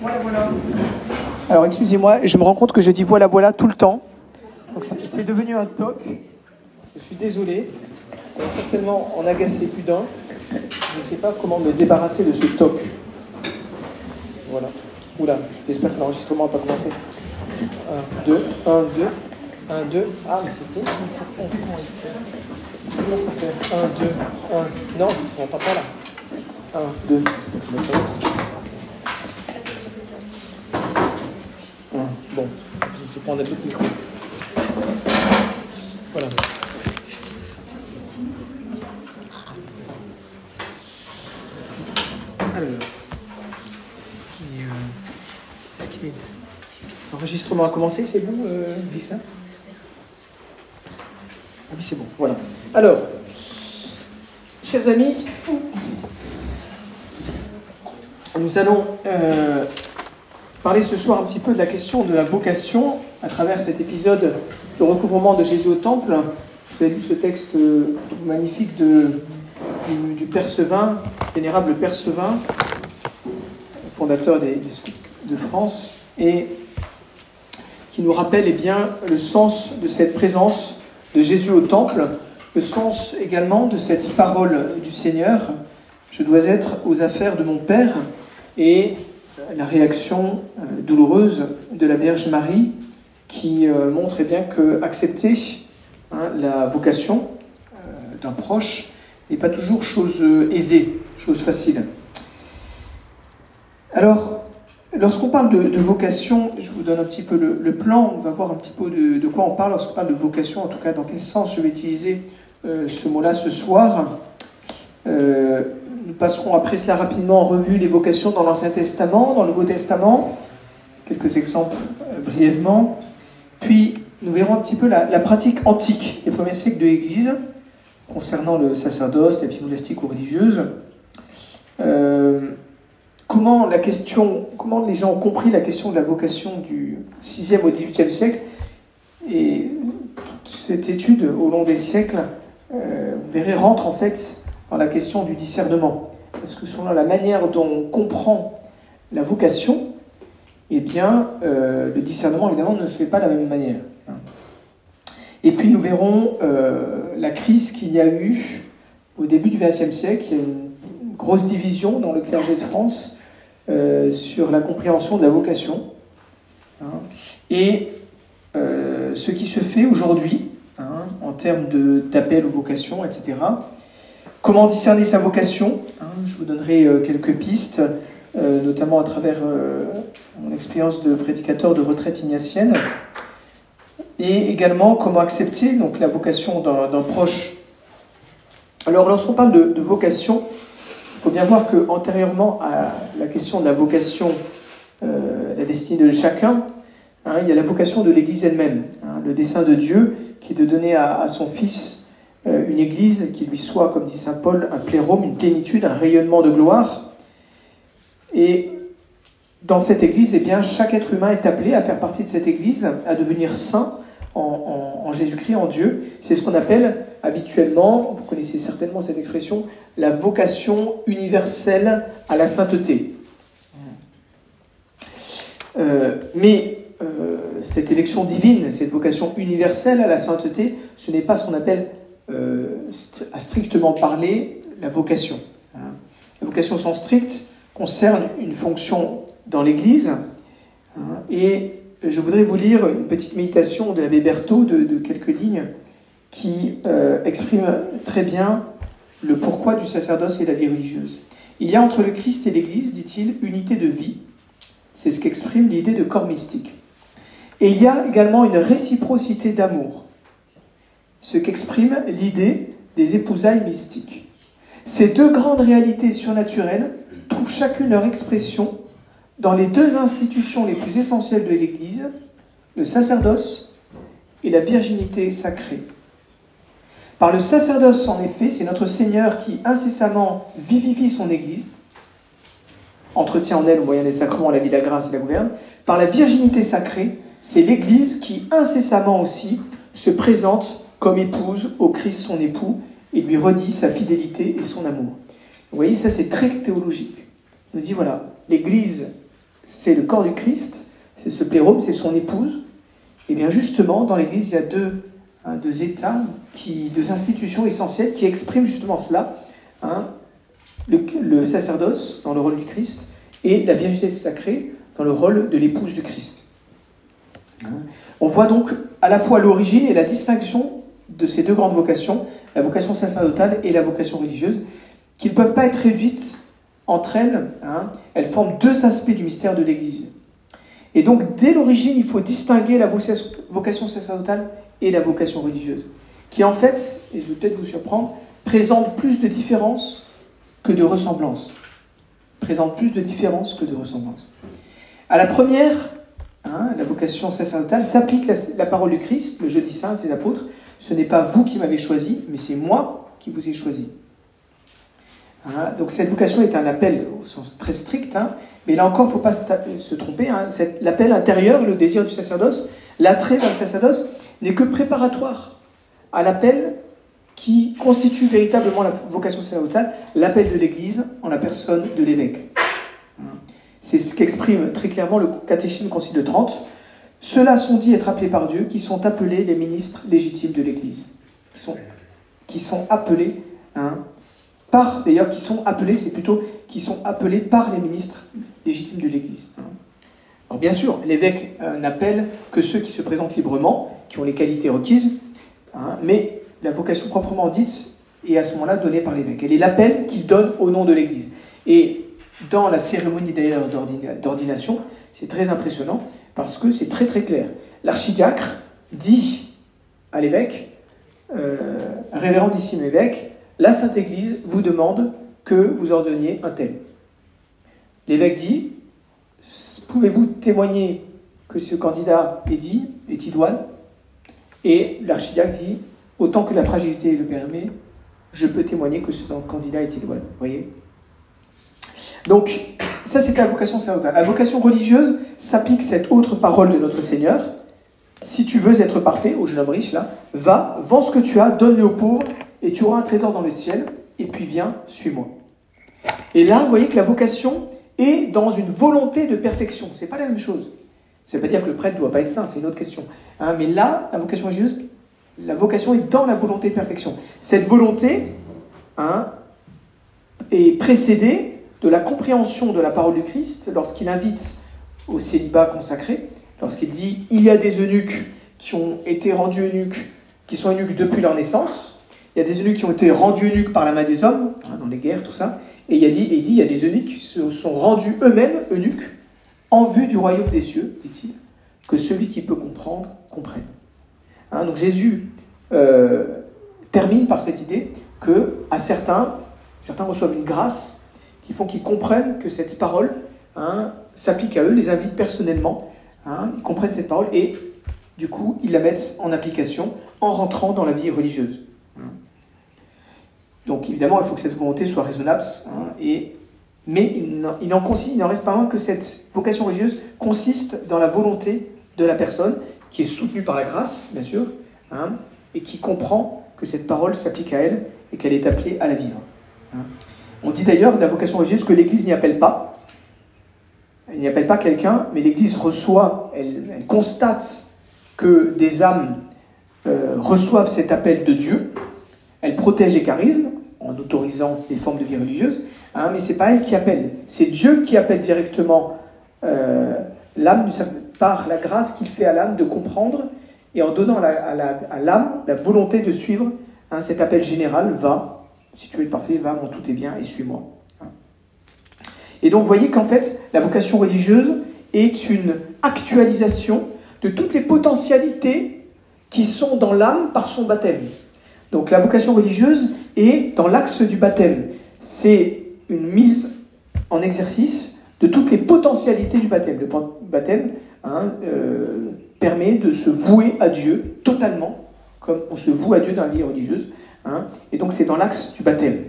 Voilà, voilà. Alors excusez-moi, je me rends compte que je dis voilà, voilà tout le temps. C'est devenu un toc. Je suis désolé. Ça va certainement en agacer plus d'un. Je ne sais pas comment me débarrasser de ce toc. Voilà. Oula, j'espère que l'enregistrement n'a pas commencé. 1, 2, 1, 2, 1, 2. Ah, mais fait 1, 2, 1. Non, on n'entend pas là. 1, 2. Bon, je vais prendre un peu de micro. Voilà. Alors. Euh, est-ce qu'il est- L'enregistrement a commencé, c'est bon, euh, Lisa? Ah Oui, c'est bon, voilà. Alors, chers amis, nous allons euh, parler ce soir un petit peu de la question de la vocation à travers cet épisode de recouvrement de Jésus au Temple. Vous avez lu ce texte euh, magnifique de, du, du Père Sevin, vénérable Père Sevin, fondateur des, des de France, et qui nous rappelle eh bien, le sens de cette présence de Jésus au Temple, le sens également de cette parole du Seigneur, je dois être aux affaires de mon Père, et la réaction euh, douloureuse de la Vierge Marie qui euh, montre eh bien que accepter hein, la vocation euh, d'un proche n'est pas toujours chose euh, aisée, chose facile. Alors, lorsqu'on parle de, vocation, je vous donne un petit peu le, plan, on va voir un petit peu de, quoi on parle lorsqu'on parle de vocation, en tout cas dans quel sens je vais utiliser euh, ce mot-là ce soir. Euh, nous passerons après cela rapidement en revue les vocations dans l'Ancien Testament, dans le Nouveau Testament, quelques exemples euh, brièvement. Puis nous verrons un petit peu la, pratique antique des premiers siècles de l'Église concernant le sacerdoce, la vie monastique ou religieuse. Euh, comment la question, comment les gens ont compris la question de la vocation du 6e au 18e siècle et toute cette étude au long des siècles, euh, vous verrez, rentre en fait la question du discernement. Parce que selon la manière dont on comprend la vocation, eh bien, euh, le discernement, évidemment, ne se fait pas de la même manière. Et puis, nous verrons euh, la crise qu'il y a eu au début du XXe siècle. Il y a une grosse division dans le clergé de France euh, sur la compréhension de la vocation. Hein. Et ce qui se fait aujourd'hui, hein, en termes d'appel aux vocations, etc. Comment discerner sa vocation hein, Je vous donnerai euh, quelques pistes, euh, notamment à travers euh, mon expérience de prédicateur de retraite ignatienne. Et également comment accepter donc, la vocation d'un proche. Alors lorsqu'on parle de, vocation, il faut bien voir que antérieurement à la question de la vocation, la destinée de chacun, hein, il y a la vocation de l'Église elle-même, hein, le dessein de Dieu qui est de donner à, son Fils une Église qui lui soit, comme dit Saint Paul, un plérome, une plénitude, un rayonnement de gloire. Et dans cette Église, eh bien, chaque être humain est appelé à faire partie de cette Église, à devenir saint en, Jésus-Christ, en Dieu. C'est ce qu'on appelle habituellement, vous connaissez certainement cette expression, la vocation universelle à la sainteté. Euh, mais euh, cette élection divine, cette vocation universelle à la sainteté, ce n'est pas ce qu'on appelle, euh, à strictement parler, la vocation. hein. La vocation au sens strict concerne une fonction dans l'Église. hein, et je voudrais vous lire une petite méditation de l'abbé Berthaud de, de quelques lignes qui euh, exprime très bien le pourquoi du sacerdoce et de la vie religieuse. Il y a entre le Christ et l'Église, dit-il, unité de vie. C'est ce qu'exprime l'idée de corps mystique. Et il y a également une réciprocité d'amour, ce qu'exprime l'idée des épousailles mystiques. Ces deux grandes réalités surnaturelles trouvent chacune leur expression dans les deux institutions les plus essentielles de l'Église, le sacerdoce et la virginité sacrée. Par le sacerdoce, en effet, c'est notre Seigneur qui incessamment vivifie son Église, entretient en elle, au moyen des sacrements, la vie de la grâce et la gouverne. Par la virginité sacrée, c'est l'Église qui incessamment aussi se présente comme épouse au Christ son époux et lui redit sa fidélité et son amour. Vous voyez, ça c'est très théologique. Il nous dit voilà, l'Église, c'est le corps du Christ, c'est ce plérome, c'est son épouse. Et bien justement, dans l'Église, il y a deux, hein, deux états, qui, deux institutions essentielles qui expriment justement cela. Hein, le, sacerdoce dans le rôle du Christ et la virginité sacrée dans le rôle de l'épouse du Christ. Hein. On voit donc à la fois l'origine et la distinction de ces deux grandes vocations, la vocation sacerdotale et la vocation religieuse, qui ne peuvent pas être réduites entre elles. Elles forment deux aspects du mystère de l'Église. Et donc, dès l'origine, il faut distinguer la vocation sacerdotale et la vocation religieuse, qui en fait, et je vais peut-être vous surprendre, présentent plus de différences que de ressemblances. Présentent plus de différences que de ressemblances. À la première, hein, la vocation sacerdotale, s'applique la, parole du Christ, le jeudi saint, ses apôtres. Ce n'est pas vous qui m'avez choisi, mais c'est moi qui vous ai choisi. Hein, donc cette vocation est un appel au sens très strict, hein, mais là encore, il ne faut pas se, tromper. Hein. L'appel intérieur, le désir du sacerdoce, l'attrait vers le sacerdoce, n'est que préparatoire à l'appel qui constitue véritablement la vocation sacerdotale, l'appel de l'Église en la personne de l'évêque. C'est ce qu'exprime très clairement le catéchisme Concile de Trente. Ceux-là sont dits être appelés par Dieu, qui sont appelés les ministres légitimes de l'Église. Qui sont, appelés, par, d'ailleurs, qui sont appelés, c'est plutôt qui sont appelés par les ministres légitime de l'Église. Alors bien sûr, l'évêque euh, n'appelle que ceux qui se présentent librement, qui ont les qualités requises, hein, mais la vocation proprement dite est à ce moment-là donnée par l'évêque. Elle est l'appel qu'il donne au nom de l'Église. Et dans la cérémonie d'ailleurs d'ordination, c'est très impressionnant parce que c'est très très clair. L'archidiacre dit à l'évêque, euh, révérendissime évêque, la Sainte Église vous demande que vous ordonniez un tel. L'évêque dit Pouvez-vous témoigner que ce candidat est dit, est idoine? Et l'archidiacre dit Autant que la fragilité le permet, je peux témoigner que ce candidat est idoine. Voyez? Donc, ça c'est la vocation sacerdotale. La vocation religieuse s'applique cette autre parole de notre Seigneur. Si tu veux être parfait, au jeune homme riche là, va, vends ce que tu as, donne-le aux pauvres, et tu auras un trésor dans le ciel, et puis viens, suis-moi. Et là, vous voyez que la vocation, et dans une volonté de perfection. C'est pas la même chose. Ça ne veut pas dire que le prêtre ne doit pas être saint, c'est une autre question. Hein, mais là, la vocation religieuse, la vocation est dans la volonté de perfection. Cette volonté hein, est précédée de la compréhension de la parole du Christ lorsqu'il invite au célibat consacré, lorsqu'il dit il y a des eunuques qui ont été rendus eunuques, qui sont eunuques depuis leur naissance. Il y a des eunuques qui ont été rendus eunuques par la main des hommes, hein, dans les guerres, tout ça. Et il, a dit, il dit, il y a des eunuques qui se sont rendus eux-mêmes eunuques en vue du royaume des cieux, dit-il, que celui qui peut comprendre comprenne. Hein, donc Jésus euh, termine par cette idée que à certains, certains reçoivent une grâce qui font qu'ils comprennent que cette parole hein, s'applique à eux, les invite personnellement, hein, ils comprennent cette parole et du coup ils la mettent en application en rentrant dans la vie religieuse. Donc évidemment, il faut que cette volonté soit raisonnable, hein, mais il n'en reste pas moins que cette vocation religieuse consiste dans la volonté de la personne, qui est soutenue par la grâce, bien sûr, hein, et qui comprend que cette parole s'applique à elle et qu'elle est appelée à la vivre. Hein. On dit d'ailleurs de la vocation religieuse que l'Église n'y appelle pas. Elle n'y appelle pas quelqu'un, mais l'Église reçoit, elle, constate que des âmes euh, reçoivent cet appel de Dieu. Elle protège les charismes, en autorisant les formes de vie religieuse, hein, mais c'est pas elle qui appelle, c'est Dieu qui appelle directement euh, l'âme par la grâce qu'il fait à l'âme de comprendre et en donnant à l'âme la, volonté de suivre hein, cet appel général, va, si tu es parfait, va, mon tout est bien et suis-moi. Hein. Et donc vous voyez qu'en fait, la vocation religieuse est une actualisation de toutes les potentialités qui sont dans l'âme par son baptême. Donc la vocation religieuse est dans l'axe du baptême. C'est une mise en exercice de toutes les potentialités du baptême. Le baptême hein, euh, permet de se vouer à Dieu totalement, comme on se voue à Dieu dans la vie religieuse. Hein. et donc c'est dans l'axe du baptême.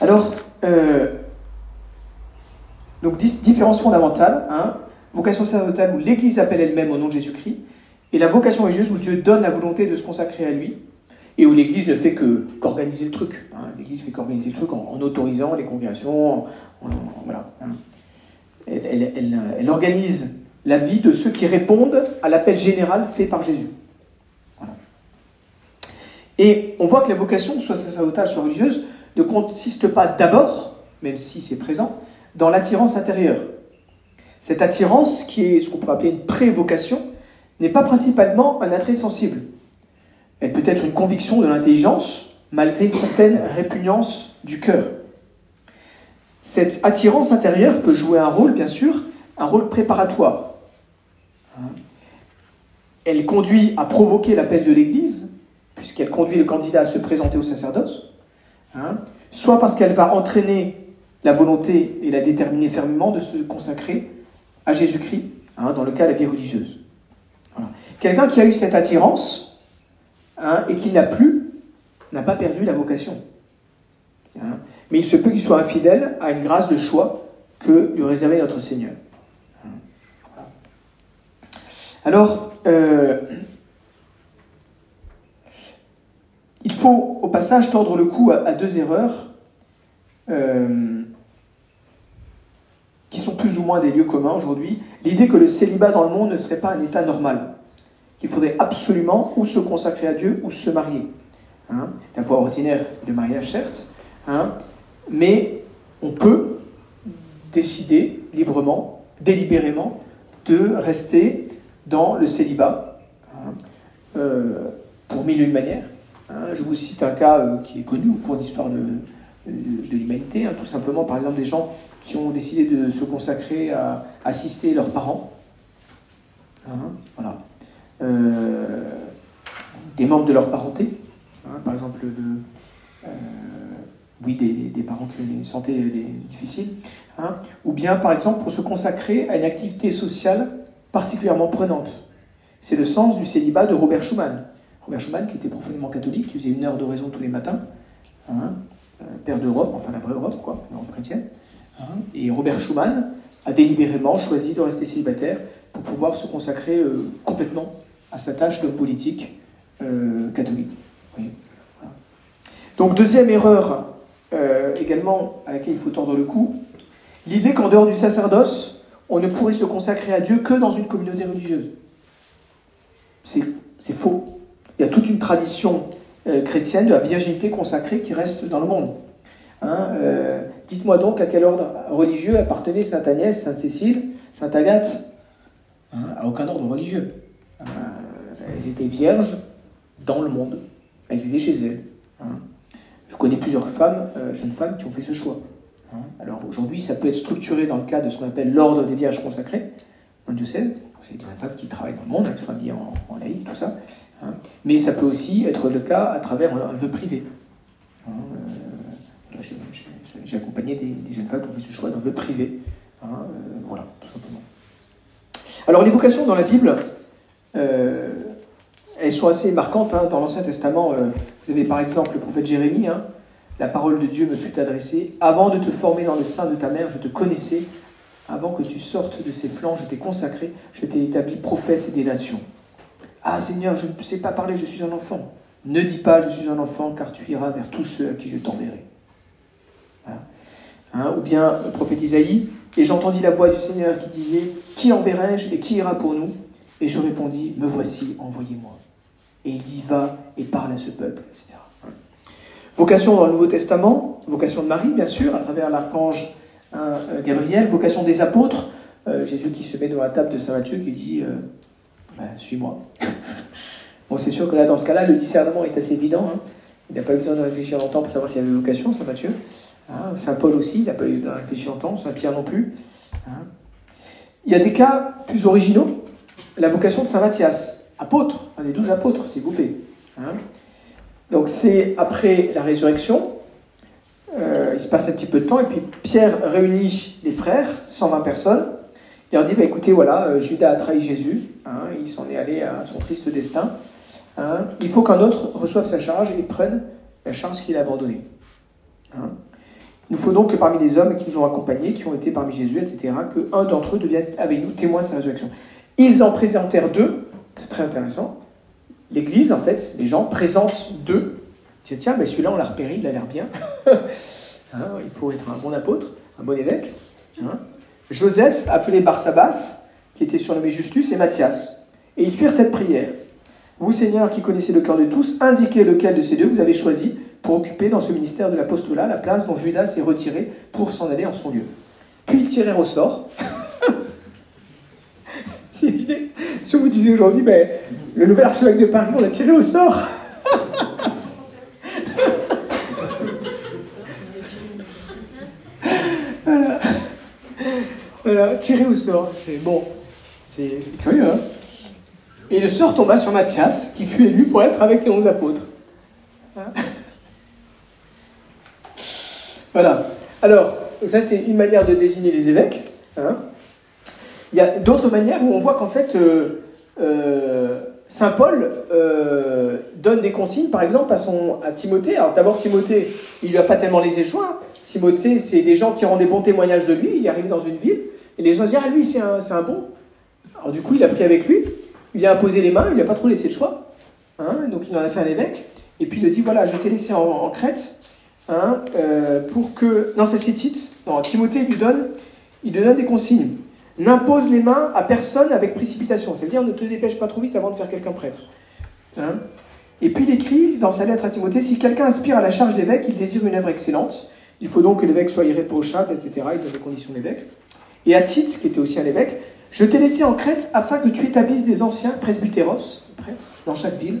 Alors, euh, donc différence fondamentale, hein, vocation sacerdotale où l'Église appelle elle-même au nom de Jésus-Christ, et la vocation religieuse où Dieu donne la volonté de se consacrer à lui, et où l'Église ne fait qu'organiser le truc. Hein. L'Église fait qu'organiser le truc en, autorisant les congrégations, voilà. Hein. elle, organise la vie de ceux qui répondent à l'appel général fait par Jésus. Et on voit que la vocation, soit sacerdotale, soit religieuse, ne consiste pas d'abord, même si c'est présent, dans l'attirance intérieure. Cette attirance, qui est ce qu'on pourrait appeler une pré-vocation, n'est pas principalement un attrait sensible. Elle peut être une conviction de l'intelligence, malgré une certaine répugnance du cœur. Cette attirance intérieure peut jouer un rôle, bien sûr, un rôle préparatoire. Elle conduit à provoquer l'appel de l'Église, puisqu'elle conduit le candidat à se présenter au sacerdoce, hein, soit parce qu'elle va entraîner la volonté et la déterminer fermement de se consacrer à Jésus-Christ, hein, dans le cas de la vie religieuse. Quelqu'un qui a eu cette attirance hein, et qui n'a plus, n'a pas perdu la vocation. Mais il se peut qu'il soit infidèle à une grâce de choix que lui réservait notre Seigneur. Alors, euh, il faut au passage tordre le cou à, deux erreurs euh, qui sont plus ou moins des lieux communs aujourd'hui. L'idée que le célibat dans le monde ne serait pas un état normal, qu'il faudrait absolument ou se consacrer à Dieu ou se marier. Hein, la voie ordinaire de mariage, certes, hein, mais on peut décider librement, délibérément, de rester dans le célibat hein, euh, pour mille et une manières. Hein. je vous cite un cas euh, qui est connu au cours d'histoire de, de, l'humanité, hein, tout simplement par exemple des gens qui ont décidé de se consacrer à assister leurs parents. voilà. Euh, des membres de leur parenté, par exemple le, oui, des, parents qui ont une santé difficile, hein, ou bien par exemple pour se consacrer à une activité sociale particulièrement prenante. C'est le sens du célibat de Robert Schumann. Robert Schumann, qui était profondément catholique, qui faisait une heure d'oraison tous les matins, hein, euh, père d'Europe, enfin la vraie Europe, quoi, l'Europe chrétienne. Hein, et Robert Schumann a délibérément choisi de rester célibataire pour pouvoir se consacrer euh, complètement à sa tâche d'homme politique euh, catholique. Donc deuxième erreur également à laquelle il faut tordre le cou, l'idée qu'en dehors du sacerdoce, on ne pourrait se consacrer à Dieu que dans une communauté religieuse. C'est faux. Il y a toute une tradition euh, chrétienne de la virginité consacrée qui reste dans le monde. Hein, euh, dites-moi donc à quel ordre religieux appartenait Sainte Agnès, Sainte Cécile, Sainte Agathe hein, À aucun ordre religieux. elles étaient vierges dans le monde. Elles vivaient chez elles. Hein. Je connais plusieurs femmes, euh, jeunes femmes, qui ont fait ce choix. Hein. Alors aujourd'hui, ça peut être structuré dans le cadre de ce qu'on appelle l'ordre des vierges consacrées, un diocèse. C'est des femmes qui travaillent dans le monde, qui sont habillées en, en laïque, tout ça. Hein. Mais ça peut aussi être le cas à travers un vœu privé. Hein, euh, j'ai accompagné des, jeunes femmes qui ont fait ce choix d'un vœu privé. Euh, voilà, tout simplement. Alors les vocations dans la Bible, elles sont assez marquantes. Hein. Dans l'Ancien Testament, euh, vous avez par exemple le prophète Jérémie. Hein. La parole de Dieu me fut adressée. Avant de te former dans le sein de ta mère, je te connaissais. Avant que tu sortes de ses flancs, je t'ai consacré. Je t'ai établi prophète des nations. Ah Seigneur, je ne sais pas parler, je suis un enfant. Ne dis pas, je suis un enfant, car tu iras vers tous ceux à qui je t'enverrai. Hein, ou bien le prophète Isaïe, et j'entendis la voix du Seigneur qui disait, Qui enverrai-je et qui ira pour nous? Et je répondis, Me voici, envoyez-moi. Et il dit va et parle à ce peuple, etc. Vocation dans le Nouveau Testament, vocation de Marie, bien sûr, à travers l'archange hein, euh, Gabriel, vocation des apôtres, euh, Jésus qui se met devant la table de Saint Matthieu, qui dit euh, Suis-moi. bon, c'est sûr que là, dans ce cas-là, le discernement est assez évident. Hein. Il n'a pas eu besoin de réfléchir longtemps pour savoir s'il y avait vocation, Saint Matthieu. Hein. Saint Paul aussi, il n'a pas eu besoin de réfléchir longtemps, Saint Pierre non plus. Il y a des cas plus originaux, la vocation de Saint Matthias apôtre, un des douze apôtres, s'il vous plaît. Hein. Donc c'est après la résurrection, euh, il se passe un petit peu de temps, et puis Pierre réunit les frères, 120 personnes, il leur dit, bah, écoutez, voilà, euh, Judas a trahi Jésus, hein, il s'en est allé à son triste destin, hein. il faut qu'un autre reçoive sa charge et prenne la charge qu'il a abandonnée. Il nous faut donc que parmi les hommes qui nous ont accompagnés, qui ont été parmi Jésus, etc., qu'un d'entre eux devienne avec nous témoin de sa résurrection. Ils en présentèrent deux, c'est très intéressant. L'Église, en fait, les gens présentent deux. Tiens, tiens, mais celui-là, on l'a repéré, il a l'air bien. Hein, il pourrait être un bon apôtre, un bon évêque. Hein. Joseph, appelé Barsabas, qui était surnommé Justus, et Matthias. Et ils firent cette prière. Vous, Seigneur, qui connaissez le cœur de tous, indiquez lequel de ces deux vous avez choisi pour occuper dans ce ministère de l'apostolat la place dont Judas s'est retiré pour s'en aller en son lieu. Puis ils tirèrent au sort. si on vous disait aujourd'hui, ben, le nouvel archevêque de Paris, on l'a tiré au sort. voilà. Voilà, tiré au sort. C'est bon. C'est curieux, hein Et le sort tomba sur Matthias, qui fut élu pour être avec les onze apôtres. Hein voilà. Alors, ça c'est une manière de désigner les évêques. Hein. Il y a d'autres manières où on voit qu'en fait, euh, euh, Saint Paul euh, donne des consignes, par exemple, à, son, à Timothée. Alors d'abord, Timothée, il lui a pas tellement laissé le choix. Timothée, c'est des gens qui rendent des bons témoignages de lui. Il est arrivé dans une ville, les gens disent Ah, lui, c'est un, un, bon. Alors du coup, il a pris avec lui, il lui a imposé les mains, il lui a pas trop laissé le choix. Hein, donc il en a fait un évêque. Et puis il lui dit Voilà, je t'ai laissé en Crète Hein, euh, pour que. Non, ça c'est Tite. Non, Timothée lui donne, il donne des consignes. N'impose les mains à personne avec précipitation. C'est-à-dire, ne te dépêche pas trop vite avant de faire quelqu'un prêtre. Hein. Et puis il écrit dans sa lettre à Timothée si quelqu'un aspire à la charge d'évêque, il désire une œuvre excellente. Il faut donc que l'évêque soit irréprochable, etc. Il donne les conditions d'évêque. Et à Tite, qui était aussi un évêque, je t'ai laissé en Crète afin que tu établisses des anciens presbytéros, prêtres, dans chaque ville,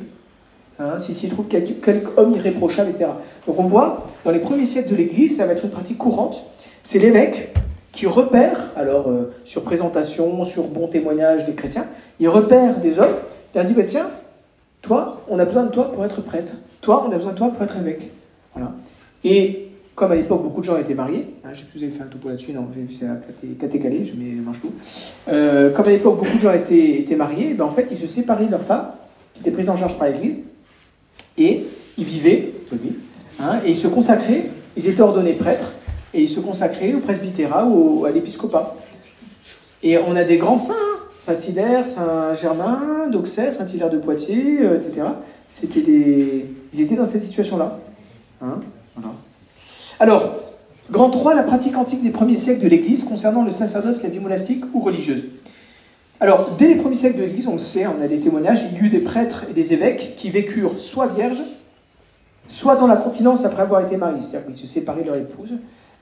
Hein, s'il trouve quelque, homme irréprochable, etc. Donc on voit, dans les premiers siècles de l'Église, ça va être une pratique courante, c'est l'évêque qui repère, alors euh, sur présentation, sur bon témoignage des chrétiens, il repère des hommes, il leur dit, bah, tiens, toi, on a besoin de toi pour être prêtre, toi, on a besoin de toi pour être évêque. Voilà. Et comme à l'époque, beaucoup de gens étaient mariés, hein, je sais plus fait un topo là-dessus, non, c'est caté-calé, je mange tout. Euh, comme à l'époque, beaucoup de gens étaient, mariés, ben, en fait, ils se séparaient de leur femme, qui était prise en charge par l'Église, et ils vivaient, hein, et ils se consacraient, ils étaient ordonnés prêtres, et ils se consacraient au presbytérat ou à l'épiscopat. Et on a des grands saints. Saint-Hilaire, Saint-Germain, d'Auxerre, Saint-Hilaire de Poitiers, euh, etc. C'était des... Ils étaient dans cette situation-là. Hein, Alors, grand 3, la pratique antique des premiers siècles de l'Église concernant le sacerdoce, la vie monastique ou religieuse. Alors, dès les premiers siècles de l'Église, on le sait, on a des témoignages, il y eut des prêtres et des évêques qui vécurent soit vierges, soit dans la continence après avoir été mariés, c'est-à-dire qu'ils se séparaient de leur épouse.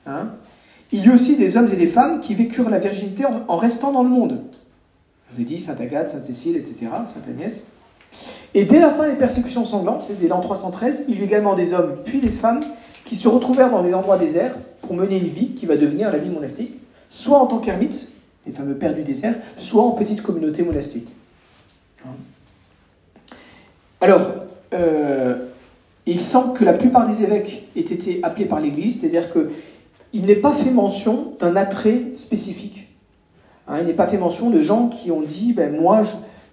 Hein. Il y eut aussi des hommes et des femmes qui vécurent la virginité en, restant dans le monde. Je vous ai dit, Sainte Agathe, Sainte Cécile, etc., Sainte Agnès. Et dès la fin des persécutions sanglantes, dès l'an 313, il y eut également des hommes puis des femmes qui se retrouvèrent dans des endroits déserts pour mener une vie qui va devenir la vie monastique, soit en tant qu'ermite, les fameux pères du désert, soit en petite communauté monastique. Alors, euh, il semble que la plupart des évêques aient été appelés par l'Église, c'est-à-dire qu'il n'est pas fait mention d'un attrait spécifique. Hein, il n'est pas fait mention de gens qui ont dit ben, Moi,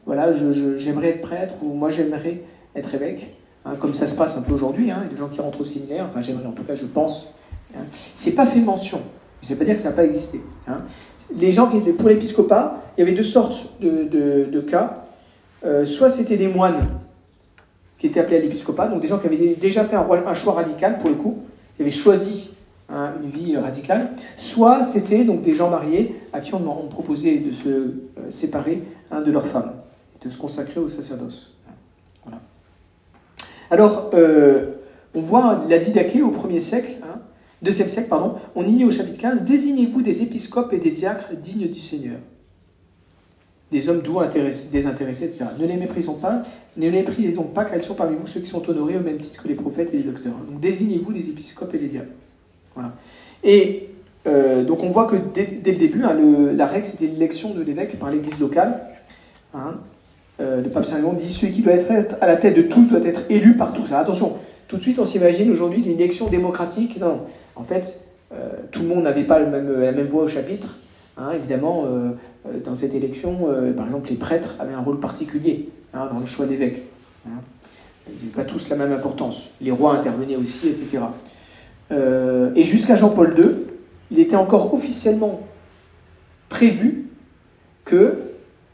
voilà, j'aimerais être prêtre ou moi, j'aimerais être évêque, hein, comme ça se passe un peu aujourd'hui. Hein, des gens qui rentrent au séminaire, enfin, j'aimerais en tout cas, je pense. Hein. C'est pas fait mention. Ça veut pas dire que ça n'a pas existé. Hein les gens qui pour l'épiscopat, il y avait deux sortes de, cas. Euh, soit c'était des moines qui étaient appelés à l'épiscopat, donc des gens qui avaient déjà fait un, choix radical pour le coup, qui avaient choisi hein, une vie radicale, soit c'était donc des gens mariés à qui on, proposait de se euh, séparer de leur femme, de se consacrer au sacerdoce. Alors, euh, on voit la didaquée au 1er siècle, hein, Deuxième siècle, pardon, on y lit au chapitre 15 Désignez-vous des épiscopes et des diacres dignes du Seigneur. Des hommes doux, désintéressés, etc. Ne les méprisons pas, ne les méprisez donc pas, car ils sont parmi vous ceux qui sont honorés au même titre que les prophètes et les docteurs. Donc désignez-vous des épiscopes et des diacres. Voilà. Et euh, donc on voit que dès, le début, hein, la règle c'était l'élection de l'évêque par l'église locale. Hein. Euh, le pape Saint Léon dit celui qui doit être à la tête de tous doit être élu par tous. Attention, tout de suite on s'imagine aujourd'hui d'une élection démocratique. Non, en fait, euh, tout le monde n'avait pas la même voix au chapitre. Hein, évidemment, euh, dans cette élection, par exemple, les prêtres avaient un rôle particulier hein, dans le choix d'évêques. Hein. Ils n'avaient pas tous la même importance. Les rois intervenaient aussi, etc. et jusqu'à Jean-Paul II, il était encore officiellement prévu que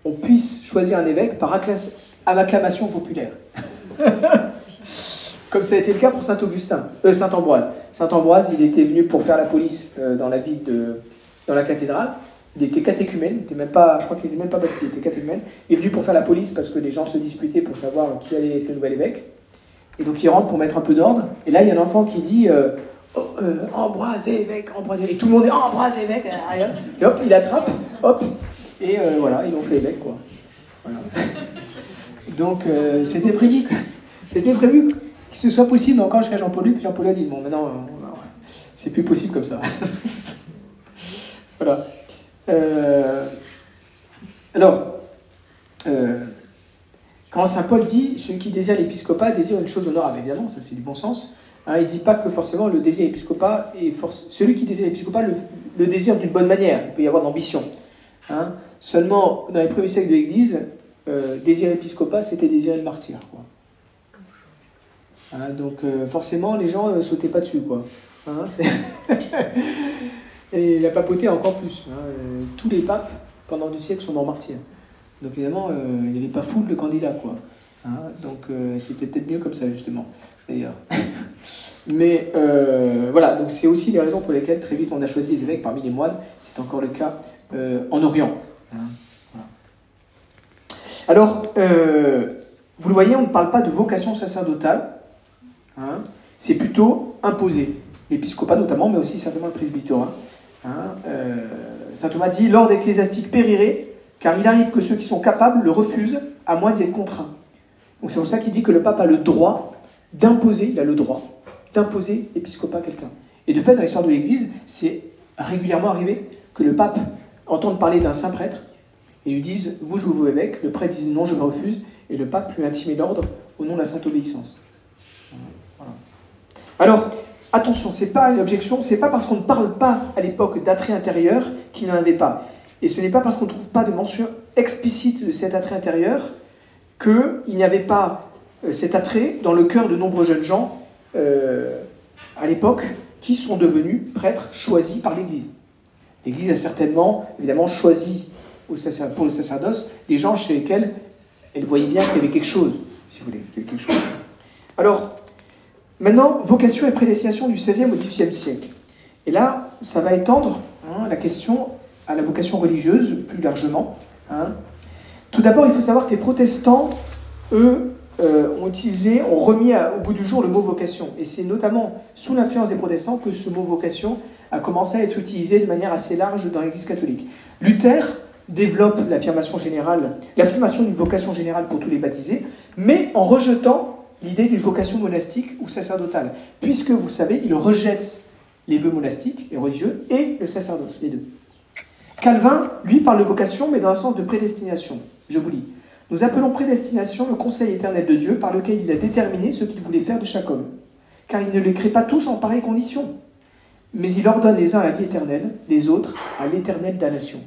on puisse choisir un évêque par acclamation populaire. comme ça a été le cas pour Saint Augustin, euh, Saint Ambroise. Saint Ambroise, il était venu pour faire la police euh, dans la ville de, dans la cathédrale, il était catéchumène, il était même pas, je crois qu'il n'était même pas baptisé, il était catéchumène. Il est venu pour faire la police parce que les gens se disputaient pour savoir qui allait être le nouvel évêque. Et donc il rentre pour mettre un peu d'ordre. Et là, il y a un enfant qui dit euh, oh, Ambroise évêque, Ambroise évêque. Et tout le monde dit Ambroise évêque. Et hop, il attrape, hop. Et euh, voilà, ils ont fait évêque, quoi. Donc c'était prévu. C'était prévu que ce soit possible encore jusqu'à Jean-Paul Luc. Jean-Paul a dit Bon, maintenant, c'est plus possible comme ça. voilà. Euh, alors, euh, quand saint Paul dit celui qui désire l'épiscopat désire une chose honorable, évidemment, ça c'est du bon sens. Hein, il ne dit pas que forcément le désir épiscopat est celui qui désire l'épiscopat le, le, désire d'une bonne manière. Il peut y avoir d'ambition. Hein. Seulement, dans les premiers siècles de l'Église, euh, désirer l'épiscopat, c'était désirer le martyr. Quoi. Hein, donc forcément, les gens ne sautaient pas dessus. Quoi. Et la papauté encore plus. Hein. Euh, tous les papes, pendant deux siècles, sont morts martyrs. Donc évidemment, euh, il n'y avait pas foule de candidats. Quoi. Hein. Donc euh, c'était peut-être mieux comme ça, justement, d'ailleurs. Mais voilà, donc c'est aussi les raisons pour lesquelles très vite on a choisi les évêques parmi les moines. C'est encore le cas en Orient. Hein. Alors, vous le voyez, on ne parle pas de vocation sacerdotale. c'est plutôt imposé. L'épiscopat notamment, mais aussi certainement le presbytérat. Hein, euh, Saint Thomas dit L'ordre ecclésiastique périrait, car il arrive que ceux qui sont capables le refusent, à moins d'y être contraints. Donc c'est pour ça qu'il dit que le pape a le droit d'imposer, il a le droit d'imposer l'épiscopat à quelqu'un. Et de fait, dans l'histoire de l'Église, c'est régulièrement arrivé que le pape entende parler d'un saint prêtre et lui dise Vous, je vous évêque? Le prêtre dit Non, je refuse. Et le pape lui intimait l'ordre au nom de la sainte obéissance. Alors, Attention, c'est pas une objection, c'est pas parce qu'on ne parle pas à l'époque d'attrait intérieur qu'il n'y en avait pas. Et ce n'est pas parce qu'on ne trouve pas de mention explicite de cet attrait intérieur qu'il n'y avait pas euh, cet attrait dans le cœur de nombreux jeunes gens euh, à l'époque qui sont devenus prêtres choisis par l'Église. L'Église a certainement, évidemment, choisi pour le sacerdoce des gens chez lesquels elle voyait bien qu'il y avait quelque chose, si vous voulez, quelque chose. Alors, Maintenant, vocation et prédestination du XVIe au XVIIIe siècle. Et là, ça va étendre hein, la question à la vocation religieuse plus largement. Hein. Tout d'abord, il faut savoir que les protestants, eux, euh, ont utilisé, ont remis au bout du jour le mot vocation. Et c'est notamment sous l'influence des protestants que ce mot vocation a commencé à être utilisé de manière assez large dans l'Église catholique. Luther développe l'affirmation générale, l'affirmation d'une vocation générale pour tous les baptisés, mais en rejetant l'idée d'une vocation monastique ou sacerdotale, puisque, vous savez, il rejette les vœux monastiques et religieux et le sacerdoce, les deux. Calvin, lui, parle de vocation, mais dans un sens de prédestination. Je vous lis. Nous appelons prédestination le conseil éternel de Dieu par lequel il a déterminé ce qu'il voulait faire de chaque homme. Car il ne les crée pas tous en pareille condition. Mais il ordonne les uns à la vie éternelle, les autres à l'éternelle damnation.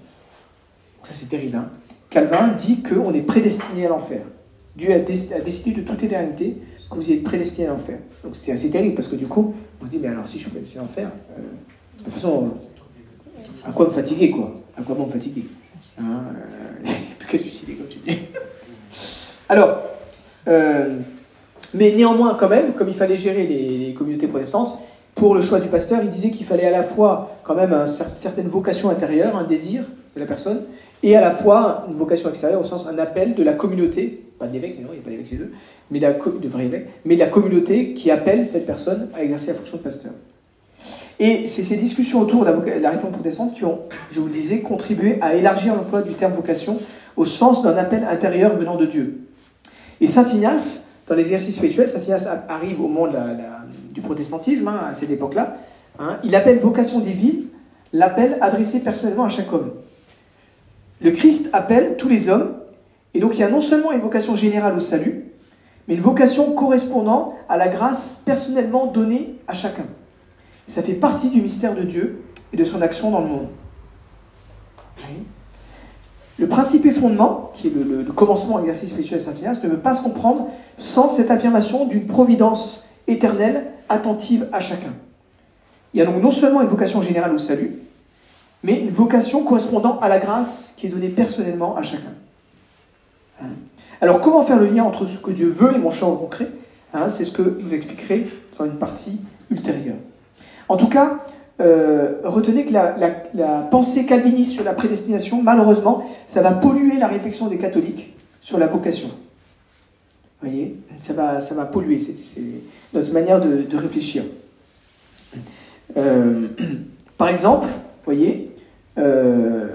Ça c'est terrible. Hein Calvin dit qu'on est prédestiné à l'enfer. Dieu a, décidé de toute éternité que vous êtes prédestiné à l'enfer. Donc c'est assez terrible parce que du coup, on se dit, mais alors si je suis prédestiné à l'enfer, euh, de toute façon, à quoi me fatiguer quoi? À quoi me fatiguer? Hein, euh, plus qu'à suicider comme tu dis. alors, euh, mais néanmoins quand même, comme il fallait gérer les, communautés protestantes, pour le choix du pasteur, il disait qu'il fallait à la fois quand même une certaine vocation intérieure, un désir de la personne, et à la fois une vocation extérieure au sens un appel de la communauté pas de l'évêque, non, il n'y a pas d'évêque chez eux, mais la, de vrai évêque, mais la communauté qui appelle cette personne à exercer la fonction de pasteur. Et c'est ces discussions autour de la, réforme protestante qui ont, je vous le disais, contribué à élargir l'emploi du terme vocation au sens d'un appel intérieur venant de Dieu. Et Saint Ignace, dans les exercices spirituels, Saint arrive au moment du protestantisme, hein, à cette époque-là, hein, il appelle vocation divine l'appel adressé personnellement à chaque homme. Le Christ appelle tous les hommes et donc il y a non seulement une vocation générale au salut, mais une vocation correspondant à la grâce personnellement donnée à chacun. Ça fait partie du mystère de Dieu et de son action dans le monde. Le principe et fondement, qui est le, commencement de l'exercice spirituel Saint Ignace, ne peut pas se comprendre sans cette affirmation d'une providence éternelle attentive à chacun. Il y a donc non seulement une vocation générale au salut, mais une vocation correspondant à la grâce qui est donnée personnellement à chacun. Hein. Alors comment faire le lien entre ce que Dieu veut et mon choix concret? Hein, C'est ce que je vous expliquerai dans une partie ultérieure. En tout cas, euh, retenez que la, pensée calviniste sur la prédestination, malheureusement, ça va polluer la réflexion des catholiques sur la vocation. Vous voyez? Ça va, ça va polluer, c'est notre manière de, de réfléchir. Euh, par exemple, vous voyez, euh,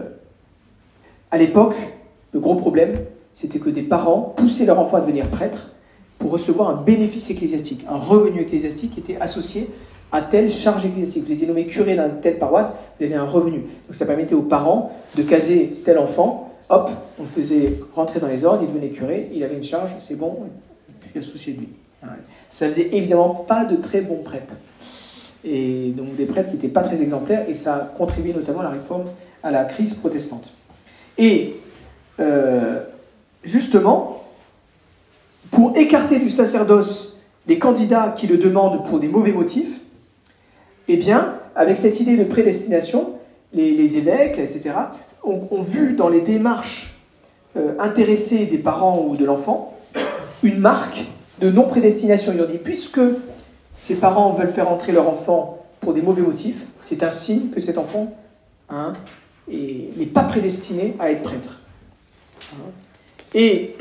à l'époque, le gros problème, c'était que des parents poussaient leur enfant à devenir prêtre pour recevoir un bénéfice ecclésiastique, un revenu ecclésiastique qui était associé à telle charge ecclésiastique. Vous étiez nommé curé dans telle paroisse, vous avez un revenu. Donc ça permettait aux parents de caser tel enfant, hop, on le faisait rentrer dans les ordres, il devenait curé, il avait une charge, c'est bon, puis associé de lui. Ça faisait évidemment pas de très bons prêtres. Et donc des prêtres qui n'étaient pas très exemplaires, et ça a contribué notamment à la réforme, à la crise protestante. Et euh, justement, pour écarter du sacerdoce des candidats qui le demandent pour des mauvais motifs, eh bien, avec cette idée de prédestination, les, évêques, etc., ont, vu dans les démarches euh, intéressées des parents ou de l'enfant une marque de non-prédestination. Ils ont dit, puisque ces parents veulent faire entrer leur enfant pour des mauvais motifs, c'est un signe que cet enfant hein, n'est pas prédestiné à être prêtre. Et,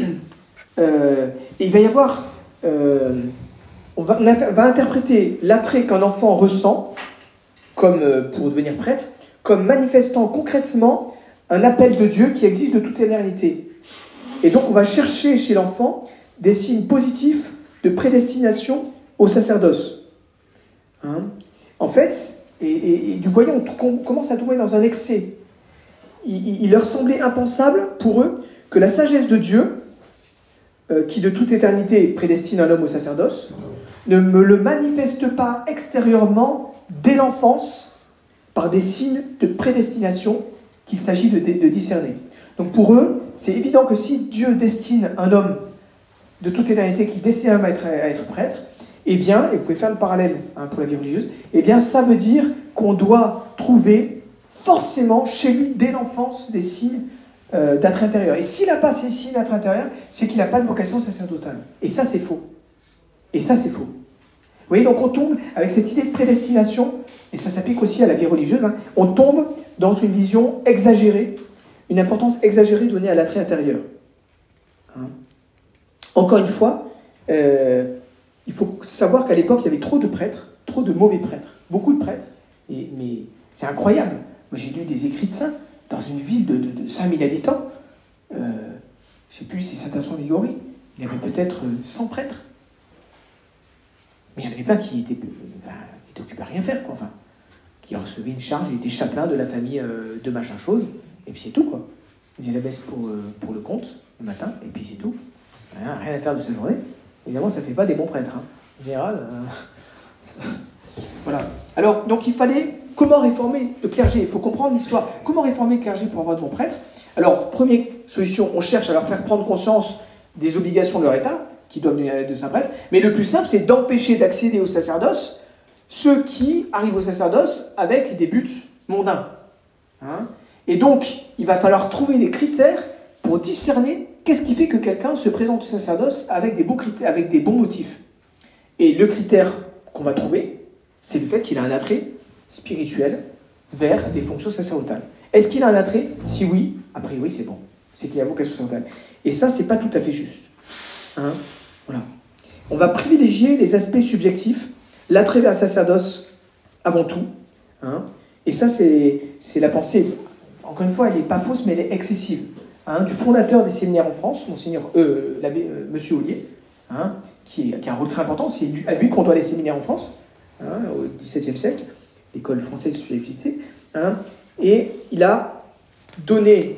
euh, il va y avoir... Euh, on va, interpréter l'attrait qu'un enfant ressent, comme euh, pour devenir prêtre, comme manifestant concrètement un appel de Dieu qui existe de toute éternité. Et donc on va chercher chez l'enfant des signes positifs de prédestination au sacerdoce. Hein? En fait, et, du voyant, on, commence à tomber dans un excès. Il, leur semblait impensable pour eux que la sagesse de Dieu, euh, qui de toute éternité prédestine un homme au sacerdoce, ne me le manifeste pas extérieurement dès l'enfance par des signes de prédestination qu'il s'agit de, discerner. Donc pour eux, c'est évident que si Dieu destine un homme de toute éternité qui destine un homme à être, prêtre, eh bien, et vous pouvez faire le parallèle hein, pour la vie religieuse, eh bien ça veut dire qu'on doit trouver forcément chez lui dès l'enfance des signes euh, d'attrait intérieur. Et s'il n'a pas ces signes d'attrait intérieur, c'est qu'il n'a pas de vocation sacerdotale. Et ça, c'est faux. Et ça, c'est faux. Vous voyez, donc on tombe avec cette idée de prédestination, et ça s'applique aussi à la vie religieuse, hein. on tombe dans une vision exagérée, une importance exagérée donnée à l'attrait intérieur. Hein. Encore une fois, euh, il faut savoir qu'à l'époque, il y avait trop de prêtres, trop de mauvais prêtres, beaucoup de prêtres, et, mais c'est incroyable. Moi, j'ai lu des écrits de saints dans une ville de, de, 5000 habitants. Euh, je ne sais plus si c'est Saint-Vincent-Ligori. Il y avait peut-être 100 prêtres. Mais il y en avait plein qui étaient, qui occupés à rien faire, quoi. Enfin, qui recevaient une charge, ils étaient chapelains de la famille euh, de machin chose, et puis c'est tout, quoi. Ils faisaient la baisse pour, euh, pour le compte, le matin, et puis c'est tout. Rien, à faire de cette journée. Évidemment, ça ne fait pas des bons prêtres. Hein. En général, euh, voilà. Alors, donc il fallait, comment réformer le clergé Il faut comprendre l'histoire. Comment réformer le clergé pour avoir de bons prêtres? Alors, première solution, on cherche à leur faire prendre conscience des obligations de leur État, qui doivent devenir de saint prêtre. Mais le plus simple, c'est d'empêcher d'accéder au sacerdoce ceux qui arrivent au sacerdoce avec des buts mondains. Hein. et donc, il va falloir trouver des critères pour discerner qu'est-ce qui fait que quelqu'un se présente au sacerdoce avec des bons, critères, avec des bons motifs. Et le critère qu'on va trouver, c'est le fait qu'il a un attrait spirituel vers les fonctions sacerdotales. Est-ce qu'il a un attrait? Si oui, a priori c'est bon. C'est qu'il a vocation sacerdotale. Et ça, c'est pas tout à fait juste. Hein voilà. On va privilégier les aspects subjectifs, l'attrait vers le sacerdoce avant tout. Hein. et ça, c'est la pensée. Encore une fois, elle n'est pas fausse, mais elle est excessive. Hein, du fondateur des séminaires en France, Monseigneur, euh, euh, Monsieur Ollier, hein, qui, a un rôle très important. C'est à lui qu'on doit les séminaires en France, au XVIIe siècle, l'école française de spiritualité. et il a donné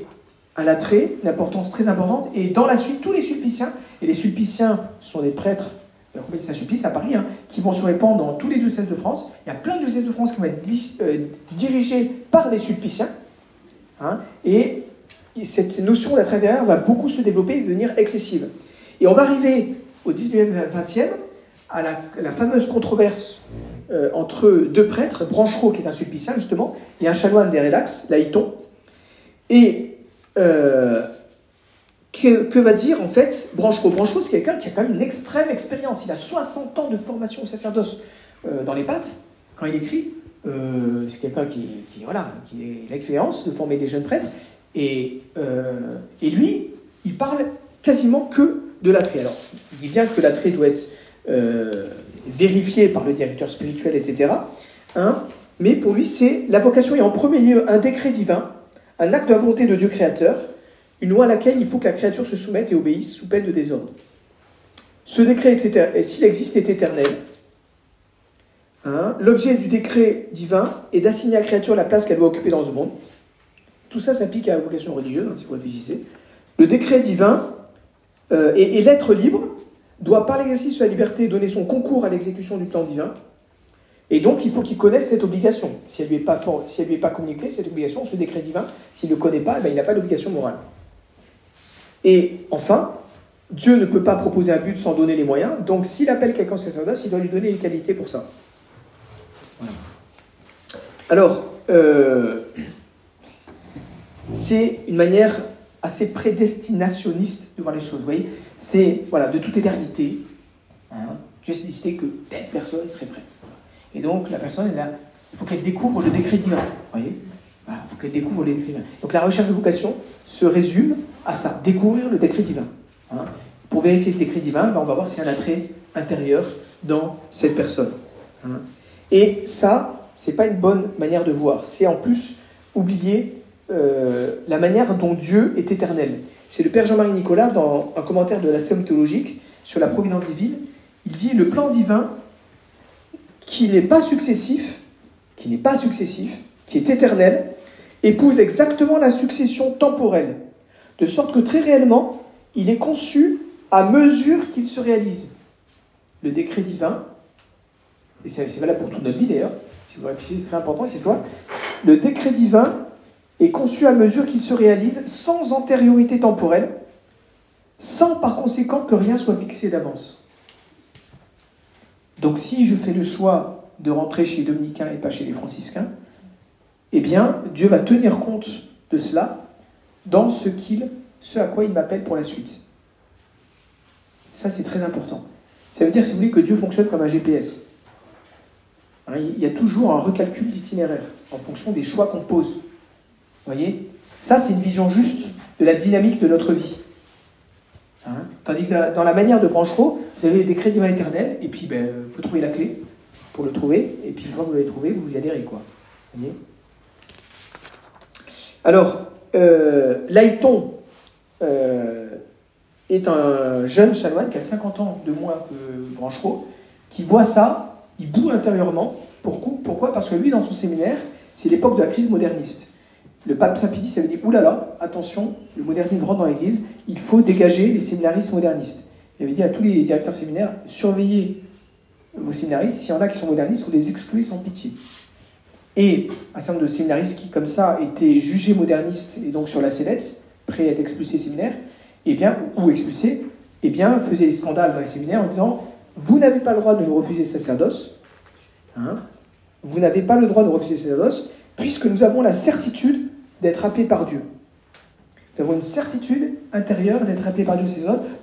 à l'attrait une importance très importante. Et dans la suite, tous les sulpiciens, et les sulpiciens sont des prêtres de la compagnie Saint-Sulpice à Paris, hein, qui vont se répandre dans tous les diocèses de France. Il y a plein de diocèses de France qui vont être euh, dirigés par des sulpiciens. Hein, et cette notion d'attrait intérieur va beaucoup se développer et devenir excessive. Et on va arriver au 19e 20e à la, fameuse controverse euh, entre deux prêtres, Branchereau qui est un sulpicien justement, et un chanoine des Relax, Laïton. Et euh, que, va dire en fait Branchereau Branchereau, c'est quelqu'un qui a quand même une extrême expérience. Il a 60 ans de formation au sacerdoce euh, dans les pattes. Quand il écrit, euh, c'est quelqu'un qui, voilà, qui a l'expérience de former des jeunes prêtres, et, euh, et lui, il parle quasiment que de l'attrait. Alors, il dit bien que l'attrait doit être vérifié par le directeur spirituel, etc. Hein, mais pour lui, c'est la vocation est en premier lieu un décret divin, un acte de la volonté de Dieu créateur, une loi à laquelle il faut que la créature se soumette et obéisse sous peine de désordre. Ce décret, s'il existe, est éternel. Hein, l'objet du décret divin est d'assigner à la créature la place qu'elle doit occuper dans ce monde. Tout ça s'applique à la vocation religieuse, hein, si vous réfléchissez. Le décret divin euh, et, l'être libre doit, par l'exercice de la liberté, donner son concours à l'exécution du plan divin. Et donc, il faut qu'il connaisse cette obligation. Si elle ne lui, est pas communiquée, cette obligation, ce décret divin, s'il ne le connaît pas, eh ben, il n'a pas d'obligation morale. Et enfin, Dieu ne peut pas proposer un but sans donner les moyens. Donc, s'il appelle quelqu'un sacerdoce, il doit lui donner les qualités pour ça. Alors, euh, c'est une manière assez prédestinationniste de voir les choses. Vous voyez, c'est voilà, de toute éternité, hein, juste décider que telle personne serait prête. Et donc, la personne, elle il faut qu'elle découvre le décret divin. Vous voyez Il faut qu'elle découvre le décret divin. Donc, la recherche de vocation se résume à ça découvrir le décret divin. Hein. Pour vérifier ce décret divin, ben, on va voir s'il y a un attrait intérieur dans cette personne. Hein. Et ça, c'est pas une bonne manière de voir. C'est en plus oublier euh, la manière dont Dieu est éternel. C'est le Père Jean-Marie Nicolas, dans un commentaire de la Somme théologique sur la providence divine, il dit le plan divin qui n'est pas successif, qui n'est pas successif, qui est éternel, épouse exactement la succession temporelle, de sorte que très réellement, il est conçu à mesure qu'il se réalise. Le décret divin, et c'est valable pour toute notre vie d'ailleurs, si vous réfléchissez, c'est très important cette histoire, le décret divin est conçu à mesure qu'il se réalise sans antériorité temporelle, sans par conséquent que rien soit fixé d'avance. Donc si je fais le choix de rentrer chez les dominicains et pas chez les franciscains, eh bien Dieu va tenir compte de cela dans ce, qu'il, ce à quoi il m'appelle pour la suite. Ça c'est très important. Ça veut dire, si vous voulez, que Dieu fonctionne comme un GPS. Hein, il y a toujours un recalcul d'itinéraire en fonction des choix qu'on pose voyez? Ça, c'est une vision juste de la dynamique de notre vie. Hein Tandis que dans la manière de Branchereau, vous avez des crédits éternels, et puis ben, vous trouvez la clé pour le trouver, et puis une fois que vous l'avez trouvé, vous y adhérez. Quoi. Alors, euh, euh, est un jeune chanoine qui a 50 ans de moins que Branchereau, qui voit ça, il boue intérieurement. Pourquoi Parce que lui, dans son séminaire, c'est l'époque de la crise moderniste le pape Saint-Pie ça veut dire oulala, attention, le modernisme rentre dans l'Église, il faut dégager les séminaristes modernistes. Il avait dit à tous les directeurs séminaires surveillez vos séminaristes, s'il y en a qui sont modernistes, vous les excluez sans pitié. Et un certain nombre de séminaristes qui, comme ça, étaient jugés modernistes et donc sur la sellette, prêts à être expulsés des séminaires, eh bien, ou expulsés, eh bien, faisaient des scandales dans les séminaires en disant Vous n'avez pas le droit de nous refuser sacerdoce, hein, vous n'avez pas le droit de refuser sacerdoce, puisque nous avons la certitude d'être appelé par Dieu. Nous avons une certitude intérieure d'être appelé par Dieu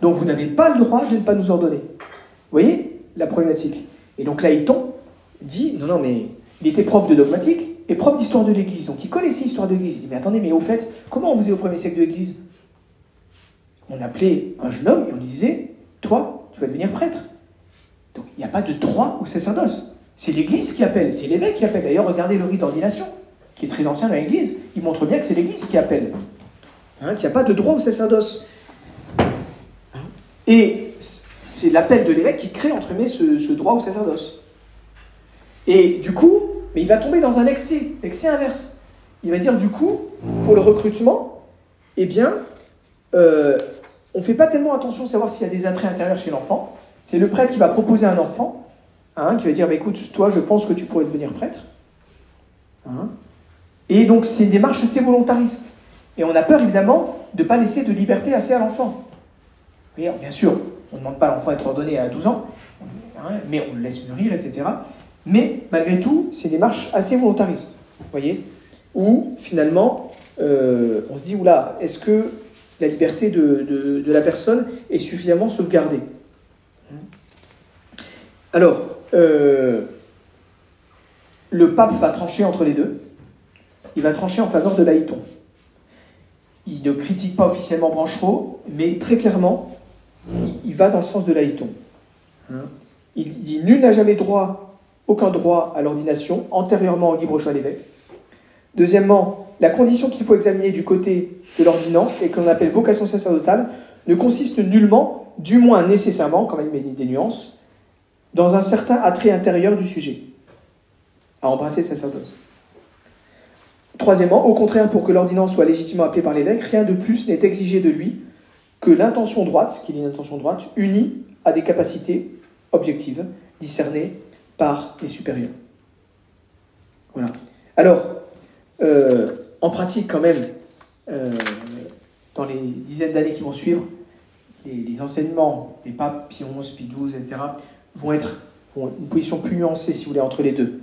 donc vous n'avez pas le droit de ne pas nous ordonner. Vous voyez la problématique? Et donc là, Laïton dit, non, non, mais il était prof de dogmatique et prof d'histoire de l'Église, donc il connaissait l'histoire de l'Église. Il dit, mais attendez, mais au fait, comment on faisait au premier siècle de l'Église? On appelait un jeune homme et on lui disait, toi, tu vas devenir prêtre. Donc il n'y a pas de droit au sacerdoce. C'est l'Église qui appelle, c'est l'évêque qui appelle. D'ailleurs, regardez le rite d'ordination qui est très ancien dans l'Église, il montre bien que c'est l'Église qui appelle, hein, qu'il n'y a pas de droit au sacerdoce. Et c'est l'appel de l'évêque qui crée, entre guillemets, ce, droit au sacerdoce. Et du coup, mais il va tomber dans un excès, l'excès inverse. Il va dire, du coup, pour le recrutement, eh bien, euh, on ne fait pas tellement attention à savoir s'il y a des attraits intérieurs chez l'enfant. C'est le prêtre qui va proposer un enfant, hein, qui va dire, bah, écoute, toi, je pense que tu pourrais devenir prêtre. Hein. Et donc c'est une démarche assez volontariste. Et on a peur évidemment de ne pas laisser de liberté assez à l'enfant. Bien sûr, on ne demande pas à l'enfant d'être ordonné à 12 ans, hein, mais on le laisse mûrir, etc. Mais malgré tout, c'est une démarche assez volontariste. Voyez Où finalement, euh, on se dit, oula, est-ce que la liberté de, la personne est suffisamment sauvegardée? Alors, euh, le pape va trancher entre les deux. Il va trancher en faveur de Laïton. Il ne critique pas officiellement Branchereau, mais très clairement, il va dans le sens de Laïton. Hein? Il dit Nul n'a jamais droit, aucun droit à l'ordination antérieurement au libre choix d'évêque. Deuxièmement, la condition qu'il faut examiner du côté de l'ordinant et qu'on appelle vocation sacerdotale ne consiste nullement, du moins nécessairement, quand même des nuances, dans un certain attrait intérieur du sujet, à embrasser le sacerdoce. Troisièmement, au contraire, pour que l'ordinant soit légitimement appelé par l'évêque, rien de plus n'est exigé de lui que l'intention droite, ce qu'il est une intention droite, unie à des capacités objectives, discernées par les supérieurs. Voilà. Alors, euh, en pratique, quand même, euh, dans les dizaines d'années qui vont suivre, les, enseignements des papes Pie XI, Pie XII, etc., vont être une position plus nuancée, si vous voulez, entre les deux.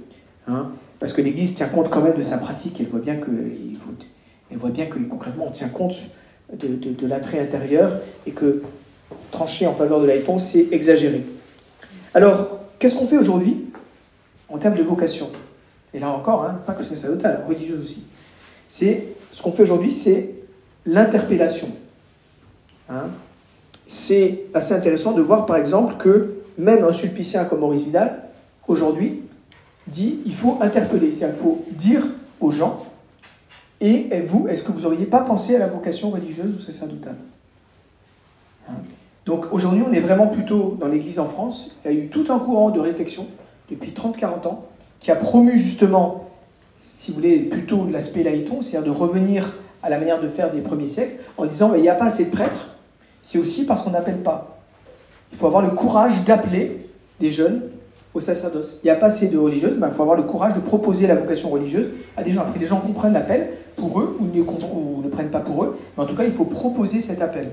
Hein. parce que l'Église tient compte quand même de sa pratique, elle voit bien que, voit bien que concrètement on tient compte de, l'attrait intérieur et que trancher en faveur de la réponse, c'est exagéré. Alors, qu'est-ce qu'on fait aujourd'hui en termes de vocation Et là encore, hein, pas que sacerdotale, religieuse aussi. C'est ce qu'on fait aujourd'hui, c'est l'interpellation. Hein. c'est assez intéressant de voir par exemple que même un sulpicien comme Maurice Vidal, aujourd'hui, dit il faut interpeller, c'est-à-dire qu'il faut dire aux gens et vous, est-ce que vous n'auriez pas pensé à la vocation religieuse ou sacerdotale hein Donc aujourd'hui, on est vraiment plutôt dans l'Église en France. Il y a eu tout un courant de réflexion depuis 30-40 ans qui a promu justement, si vous voulez, plutôt l'aspect laïton, c'est-à-dire de revenir à la manière de faire des premiers siècles, en disant il n'y a pas assez de prêtres, c'est aussi parce qu'on n'appelle pas. Il faut avoir le courage d'appeler des jeunes au sacerdoce. Il n'y a pas assez de religieuses, mais il faut avoir le courage de proposer la vocation religieuse à des gens. Après, les gens comprennent l'appel, pour eux ou ne, ne prennent pas pour eux, mais en tout cas, il faut proposer cet appel.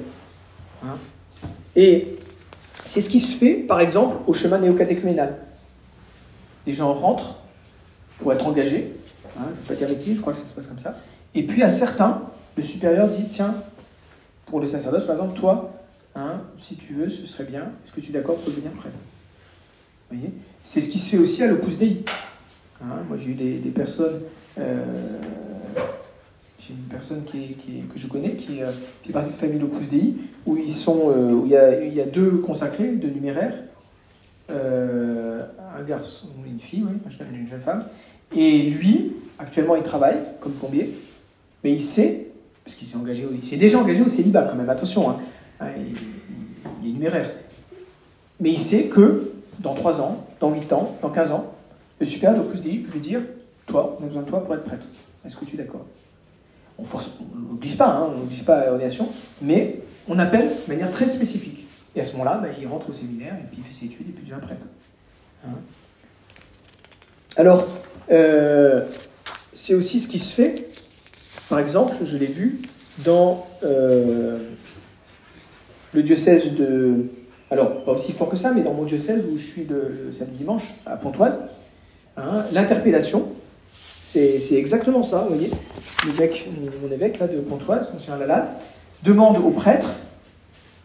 Et c'est ce qui se fait, par exemple, au chemin néocatéchuménal. Les gens rentrent pour être engagés, hein, je ne vais pas dire bêtise, je crois que ça se passe comme ça, et puis à certains, le supérieur dit, tiens, pour le sacerdoce, par exemple, toi, hein, si tu veux, ce serait bien, est-ce que tu es d'accord pour devenir prêtre? Vous voyez? C'est ce qui se fait aussi à l'Opus Dei. moi, j'ai eu des, personnes... Euh, j'ai une personne qui que je connais qui, euh, est partie de famille Opus Dei, où, euh, où il, y a, deux consacrés, deux numéraires, un garçon et une fille, oui, une jeune femme. Et lui, actuellement, il travaille comme plombier, mais il sait, parce qu'il s'est engagé, il s'est déjà engagé au célibat quand même, attention, hein, il, est numéraire. Mais il sait que dans 3 ans, dans 8 ans, dans 15 ans, le supérieur d'Opus Dei peut lui dire Toi, on a besoin de toi pour être prêtre. Est-ce que tu es d'accord? On ne l'oblige pas, hein, on n'oblige pas à l'ordination, mais on appelle de manière très spécifique. Et à ce moment-là, bah, il rentre au séminaire, et puis il fait ses études, et puis il devient prêtre. Hein. Alors, euh, c'est aussi ce qui se fait, par exemple, je l'ai vu dans euh, le diocèse de... Alors, pas aussi fort que ça, mais dans mon diocèse où je suis le, samedi dimanche, à Pontoise, hein, l'interpellation, c'est exactement ça, vous voyez mon évêque là, de Pontoise, M. Lalade, demande aux prêtres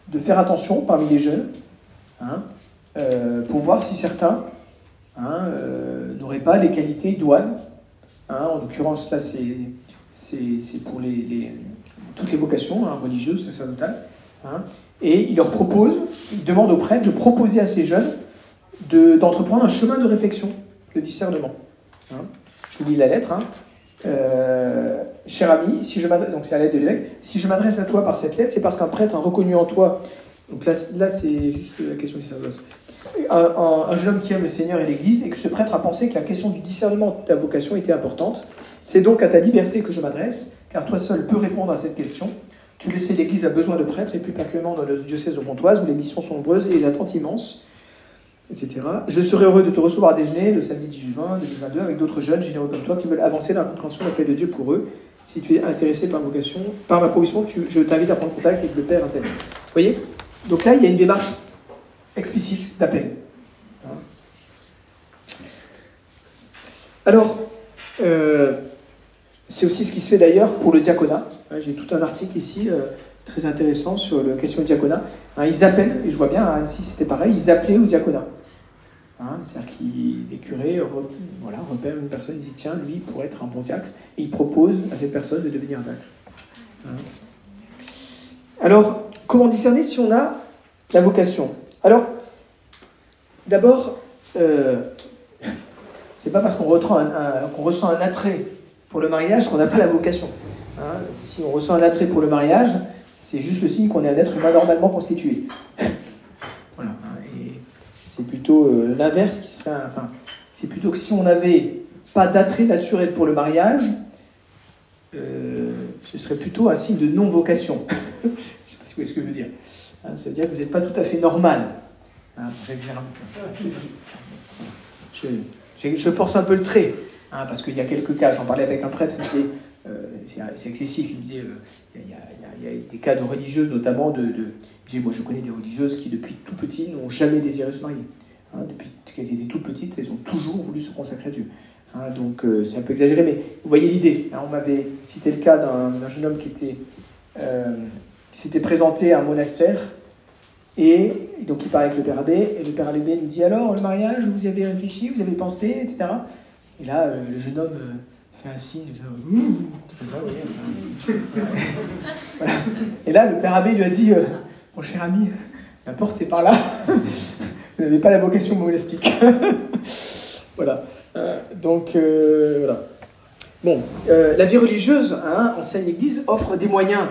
de faire attention parmi les jeunes hein, euh, pour voir si certains hein, euh, n'auraient pas les qualités douanes. Hein, en l'occurrence, là, c'est pour les, toutes les vocations religieuses, sacerdotales. et il leur propose, il demande aux prêtres de proposer à ces jeunes d'entreprendre un chemin de réflexion, de discernement. Je vous lis la lettre. Euh, cher ami, si je donc c'est à l'aide de l'évêque, si je m'adresse à toi par cette lettre, c'est parce qu'un prêtre a reconnu en toi, donc là, là c'est juste la question du sacerdoce, un, jeune homme qui aime le Seigneur et l'Église, et que ce prêtre a pensé que la question du discernement de ta vocation était importante. C'est donc à ta liberté que je m'adresse, car toi seul peux répondre à cette question. Tu le sais, l'Église a besoin de prêtres, et plus particulièrement dans le diocèse de Pontoise, où les missions sont nombreuses et les attentes immenses etc. Je serai heureux de te recevoir à déjeuner le samedi 18 juin 2022 avec d'autres jeunes généreux comme toi qui veulent avancer dans la compréhension de l'appel de Dieu pour eux. Si tu es intéressé par vocation, par ma provision, je t'invite à prendre contact avec le Père Intel. Vous voyez? Donc là, il y a une démarche explicite d'appel. Alors, euh, c'est aussi ce qui se fait d'ailleurs pour le diaconat. J'ai tout un article ici euh, très intéressant sur la question du diaconat. Hein, ils appellent, et je vois bien, à Annecy c'était pareil, ils appelaient au diaconat. Hein, C'est-à-dire que les curés voilà, repèrent une personne, ils disent tiens, lui pourrait être un bon diacre, et ils proposent à cette personne de devenir diacre. Hein. Alors, comment discerner si on a la vocation? Alors, d'abord, euh, c'est pas parce qu'on ressent un attrait pour le mariage qu'on n'a pas la vocation. Hein. si on ressent un attrait pour le mariage, c'est juste le signe qu'on est un être humain normalement constitué. voilà. Et c'est plutôt euh, l'inverse qui serait. Enfin, c'est plutôt que si on n'avait pas d'attrait naturel pour le mariage, euh, ce serait plutôt un signe de non-vocation. je ne sais pas ce que je veux dire. Hein, ça veut dire que vous n'êtes pas tout à fait normal. Hein, je, je, force un peu le trait, hein, parce qu'il y a quelques cas, j'en parlais avec un prêtre, euh, c'est excessif, il me disait, euh, il, y a, des cas de religieuses notamment, de, de moi je connais des religieuses qui depuis tout petit n'ont jamais désiré se marier. depuis qu'elles étaient toutes petites, elles ont toujours voulu se consacrer à Dieu. donc euh, c'est un peu exagéré, mais vous voyez l'idée. on m'avait cité le cas d'un jeune homme qui était qui s'était présenté à un monastère et donc il parle avec le père abbé, et le père abbé lui dit alors le mariage, vous y avez réfléchi, vous avez pensé, etc. Et là, euh, le jeune homme euh, fait un signe, Et là, le père abbé lui a dit euh, mon cher ami, la porte est par là, vous n'avez pas la vocation monastique. voilà. donc voilà. Bon, la vie religieuse, hein, enseigne l'Église, offre des moyens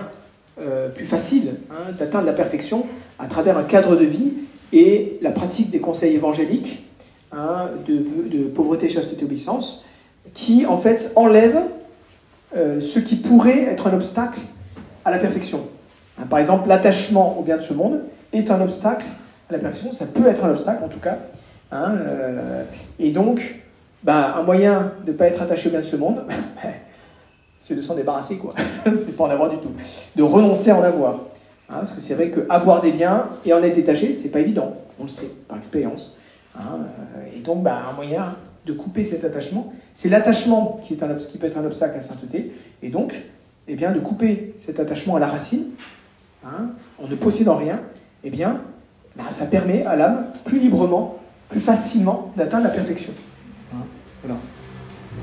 plus faciles hein, d'atteindre la perfection à travers un cadre de vie et la pratique des conseils évangéliques hein, de, pauvreté, chasteté, obéissance, qui en fait enlève euh, ce qui pourrait être un obstacle à la perfection. Hein, par exemple, l'attachement au bien de ce monde est un obstacle à la perfection, ça peut être un obstacle en tout cas. Euh, et donc, bah, un moyen de ne pas être attaché au bien de ce monde, c'est de s'en débarrasser, quoi. c'est pas en avoir du tout. De renoncer à en avoir. Hein, parce que c'est vrai qu'avoir des biens et en être détaché, c'est pas évident, on le sait par expérience. Hein, euh, et donc, bah, un moyen de couper cet attachement, c'est l'attachement qui, qui peut être un obstacle à sainteté, et donc, eh bien, de couper cet attachement à la racine, hein, en ne possédant rien, eh bien, bah, ça permet à l'âme plus librement, plus facilement d'atteindre la perfection.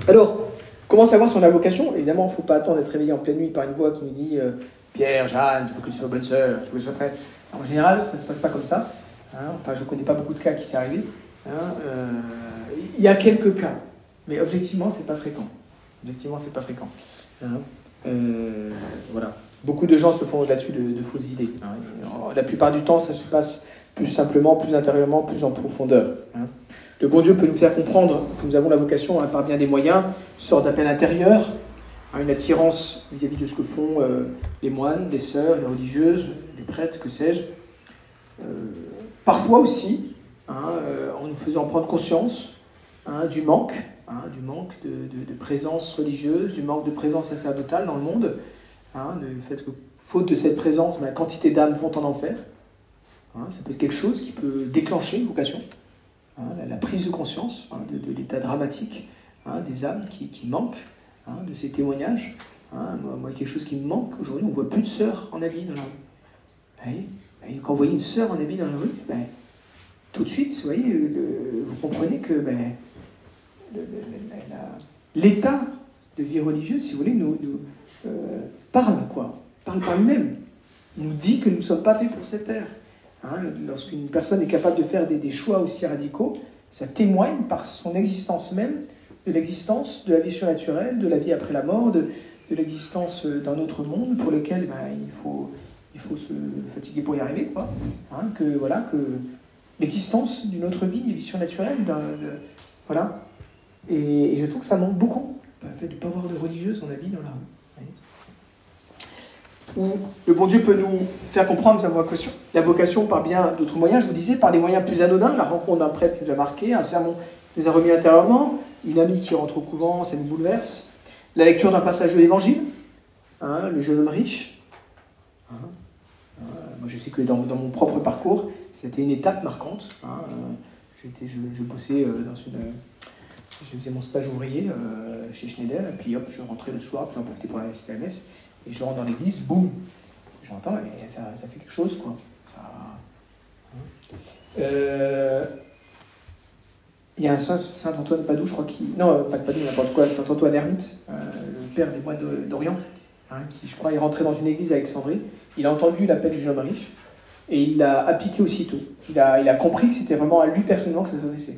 Alors, comment savoir son vocation? Évidemment, il ne faut pas attendre d'être réveillé en pleine nuit par une voix qui nous dit euh, Pierre, Jeanne, je veux que tu sois bonne sœur, je veux que tu sois prête? En général, ça ne se passe pas comme ça. Hein. Enfin, je ne connais pas beaucoup de cas qui s'est arrivé. Hein. Euh, il y a quelques cas, mais objectivement, c'est pas fréquent. Objectivement, c'est pas fréquent. Hein. Euh, voilà. Beaucoup de gens se font là-dessus de, fausses idées. La plupart du temps, ça se passe plus simplement, plus intérieurement, plus en profondeur. Le bon Dieu peut nous faire comprendre que nous avons la vocation, par bien des moyens, une d'appel intérieur, une attirance vis-à-vis de ce que font euh, les moines, les sœurs, les religieuses, les prêtres, que sais-je. Euh, parfois aussi, hein, euh, en nous faisant prendre conscience hein, du manque, hein, du manque de, présence religieuse, du manque de présence sacerdotale dans le monde, du fait que, faute de cette présence, la quantité d'âmes vont en enfer. ça peut être quelque chose qui peut déclencher une vocation, la, prise de conscience de, l'état dramatique des âmes qui manquent. Hein, de ces témoignages. Hein, moi, quelque chose qui me manque, aujourd'hui, on ne voit plus de sœurs en habit dans la rue. Ben, quand vous voyez une sœur en habit dans la rue, ben, tout de suite, vous, voyez, vous comprenez que ben, l'état de vie religieuse, si vous voulez, nous, euh, parle, quoi, parle par lui-même. nous dit que nous ne sommes pas faits pour cette terre. Hein, lorsqu'une personne est capable de faire des, choix aussi radicaux, ça témoigne par son existence même de l'existence de la vie surnaturelle, de la vie après la mort, de, l'existence d'un autre monde pour lequel ben, il, faut, se fatiguer pour y arriver. Hein, que, voilà, que l'existence d'une autre vie, une vie surnaturelle, voilà. Et, je trouve que ça manque beaucoup, le fait de ne pas avoir de religieuse en vie dans la rue. Où le bon Dieu peut nous faire comprendre sa vocation, la vocation par bien d'autres moyens, je vous disais, par des moyens plus anodins, la rencontre d'un prêtre qui nous a marqué, un sermon qui nous a remis intérieurement, une amie qui rentre au couvent, ça nous bouleverse. La lecture d'un passage de l'Évangile, hein, le jeune homme riche. Hein, hein, moi, je sais que dans, mon propre parcours, c'était une étape marquante. J'étais, je, bossais euh, dans une. Je faisais mon stage ouvrier euh, chez Schneider, et puis hop, je rentrais le soir, puis j'en profitais pour la CMS, et je rentre dans l'église, boum J'entends, et ça, fait quelque chose, quoi. Euh, il y a un saint, saint Antoine Padoue, je crois, qui. Non, pas de Padoue, n'importe quoi, saint Antoine Ermite, le père des moines d'Orient, hein, qui, je crois, est rentré dans une église à Alexandrie. Il a entendu l'appel du jeune homme riche et il l'a appliqué aussitôt. Il a, il a compris que c'était vraiment à lui personnellement que ça s'adressait.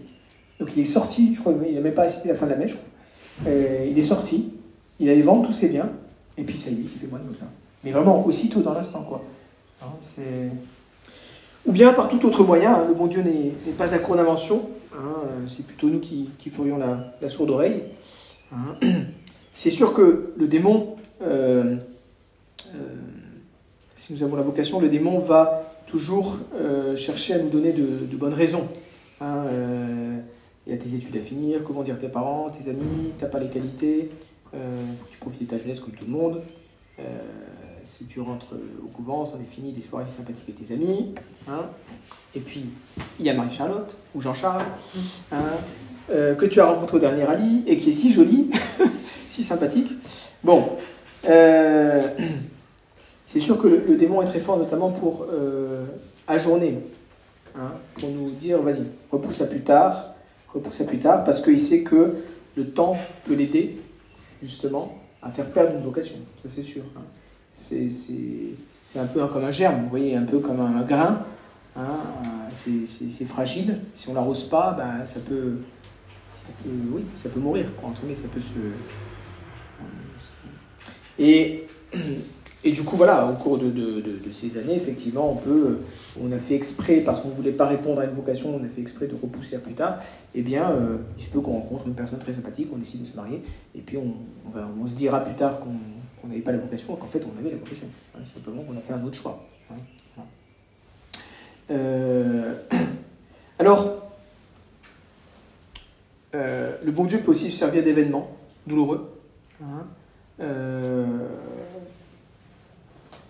Donc il est sorti, je crois, il n'a même pas assisté à la fin de la mèche, il est sorti, il allait vendre tous ses biens, et puis ça y est, il fait moine comme ça. Mais vraiment aussitôt dans l'instant, quoi. Hein, Ou bien par tout autre moyen, hein, le bon Dieu n'est pas à court d'invention, hein, c'est plutôt nous qui, ferions la, sourde oreille. C'est sûr que le démon, euh, euh, si nous avons la vocation, le démon va toujours euh, chercher à nous donner de, de bonnes raisons. Il y a tes études à finir, comment dire tes parents, tes amis, t'as pas les qualités, euh, tu profites de ta jeunesse comme tout le monde. Euh, si tu rentres au couvent, c'en est fini des soirées sympathiques avec tes amis. Hein. Et puis, il y a Marie-Charlotte ou Jean-Charles, hein, euh, que tu as rencontré au dernier rallye et qui est si jolie, si sympathique. Bon, euh, c'est sûr que le, démon est très fort, notamment pour ajourner, hein, pour nous dire, vas-y, repousse à plus tard, pour ça plus tard, parce qu'il sait que le temps peut l'aider, justement, à faire perdre une vocation. Ça, c'est sûr. Hein. C'est un peu comme un germe, vous voyez, un peu comme un grain. Hein. C'est fragile. Si on l'arrose pas, ben, ça, peut, ça peut, oui, ça peut mourir. En ça peut se. Et et du coup, voilà, au cours de, ces années, effectivement, on peut, on a fait exprès, parce qu'on ne voulait pas répondre à une vocation, on a fait exprès de repousser à plus tard, eh bien, euh, il se peut qu'on rencontre une personne très sympathique, on décide de se marier, et puis on, on, se dira plus tard qu'on n'avait pas la vocation, qu'en fait, on avait la vocation. Hein, simplement qu'on a fait un autre choix. Hein, euh, alors, euh, le bon Dieu peut aussi se servir d'événements douloureux. Hein,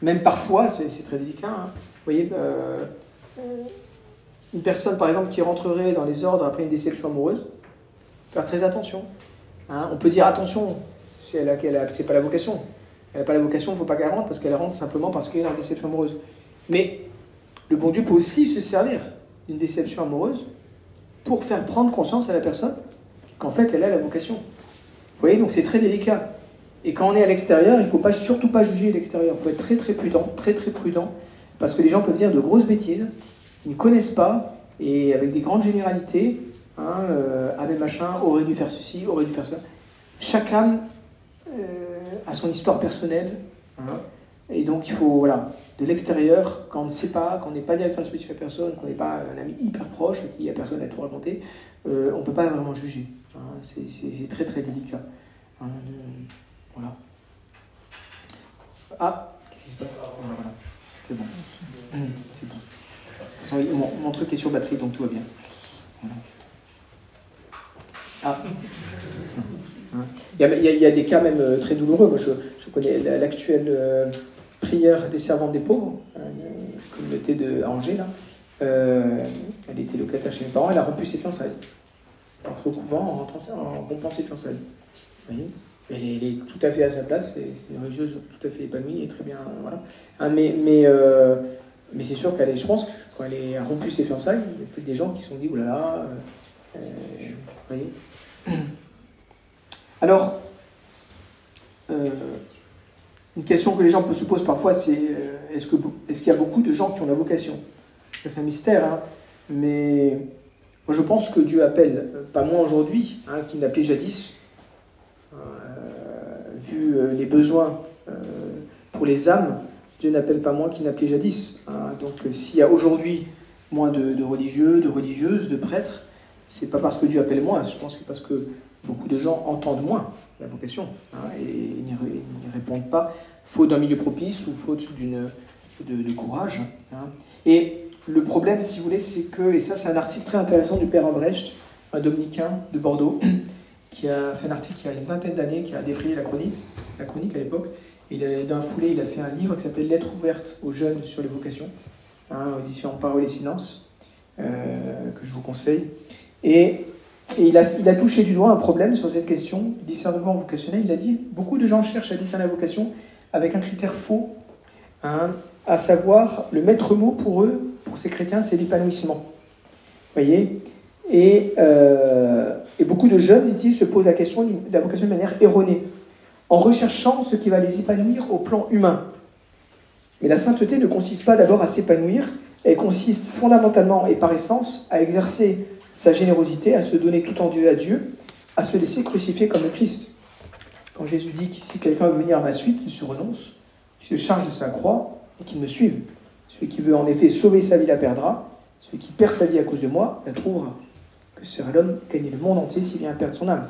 même parfois, c'est très délicat. Hein. Vous voyez, euh, une personne, par exemple, qui rentrerait dans les ordres après une déception amoureuse, faire très attention. Hein. On peut dire attention, c'est pas la vocation. Elle n'a pas la vocation, il ne faut pas qu'elle rentre parce qu'elle rentre simplement parce qu'elle est une déception amoureuse. Mais le bon Dieu peut aussi se servir d'une déception amoureuse pour faire prendre conscience à la personne qu'en fait elle a la vocation. Vous voyez, donc c'est très délicat. Et quand on est à l'extérieur, il ne faut pas, surtout pas juger l'extérieur. Il faut être très très prudent, très très prudent, parce que les gens peuvent dire de grosses bêtises, ils ne connaissent pas, et avec des grandes généralités, hein, euh, ah machin aurait dû faire ceci, aurait dû faire cela. Chaque âme euh, a son histoire personnelle, et donc il faut, voilà, de l'extérieur, quand on ne sait pas, quand on n'est pas directeur spirituel à personne, qu'on n'est pas un ami hyper proche, qui a personne à tout raconter, euh, on ne peut pas vraiment juger. Hein. C'est très très délicat. Hein. Voilà. Ah, qu'est-ce qui se passe? Voilà. C'est bon. Mmh, c'est bon. Mon, mon, truc est sur batterie, donc tout va bien. Voilà. Ah, il, y a, il, y a, des cas même euh, très douloureux. Moi, je, je connais l'actuelle euh, prière des servantes des pauvres, hein, communauté de Angers, là. Euh, elle était locataire chez mes parents, elle a rompu ses fiançailles. Entre au couvent en, rentrant, en rompant ses fiançailles. Vous voyez? Elle est, tout à fait à sa place, c'est une religieuse tout à fait épanouie et très bien. Voilà. Hein, mais mais, euh, mais c'est sûr qu'elle est, je pense que quand elle a rompu ses fiançailles, il y a peut-être des gens qui se sont dit, oulala, euh, euh, vous voyez. Alors, une question que les gens se poser parfois, c'est est-ce qu'il est y a beaucoup de gens qui ont la vocation? C'est un mystère, hein, mais moi je pense que Dieu appelle, pas moins aujourd'hui, hein, qu'il n'appelait jadis, vu euh, les besoins euh, pour les âmes, Dieu n'appelle pas moins qu'il n'appelait jadis. Hein. Donc euh, s'il y a aujourd'hui moins de, religieux, de religieuses, de prêtres, c'est pas parce que Dieu appelle moins, je pense que parce que beaucoup de gens entendent moins la vocation hein, et, n'y répondent pas, faute d'un milieu propice ou faute d'une, de, courage. Hein. Et le problème, si vous voulez, c'est que, et ça c'est un article très intéressant du Père Ambrecht, un dominicain de Bordeaux, qui a fait un article il y a une vingtaine d'années, qui a défrayé la chronique, la chronique à l'époque. Il a, dans un foulé, il a fait un livre qui s'appelle Lettres ouvertes aux jeunes sur les vocations, hein, Parole et Silence, euh, que je vous conseille. Et, il, a, il, a, touché du doigt un problème sur cette question, discernement vocationnel. Il a dit beaucoup de gens cherchent à discerner la vocation avec un critère faux, hein, à savoir le maître mot pour eux, pour ces chrétiens, c'est l'épanouissement. Vous voyez? Et, et beaucoup de jeunes, dit-il, se posent la question de la vocation de manière erronée, en recherchant ce qui va les épanouir au plan humain. Mais la sainteté ne consiste pas d'abord à s'épanouir, elle consiste fondamentalement et par essence à exercer sa générosité, à se donner tout en Dieu à Dieu, à se laisser crucifier comme le Christ. Quand Jésus dit que si quelqu'un veut venir à ma suite, qu'il se renonce, qu'il se charge de sa croix et qu'il me suive. Celui qui veut en effet sauver sa vie la perdra, celui qui perd sa vie à cause de moi la trouvera. Que sera l'homme gagner le monde entier s'il vient perdre son âme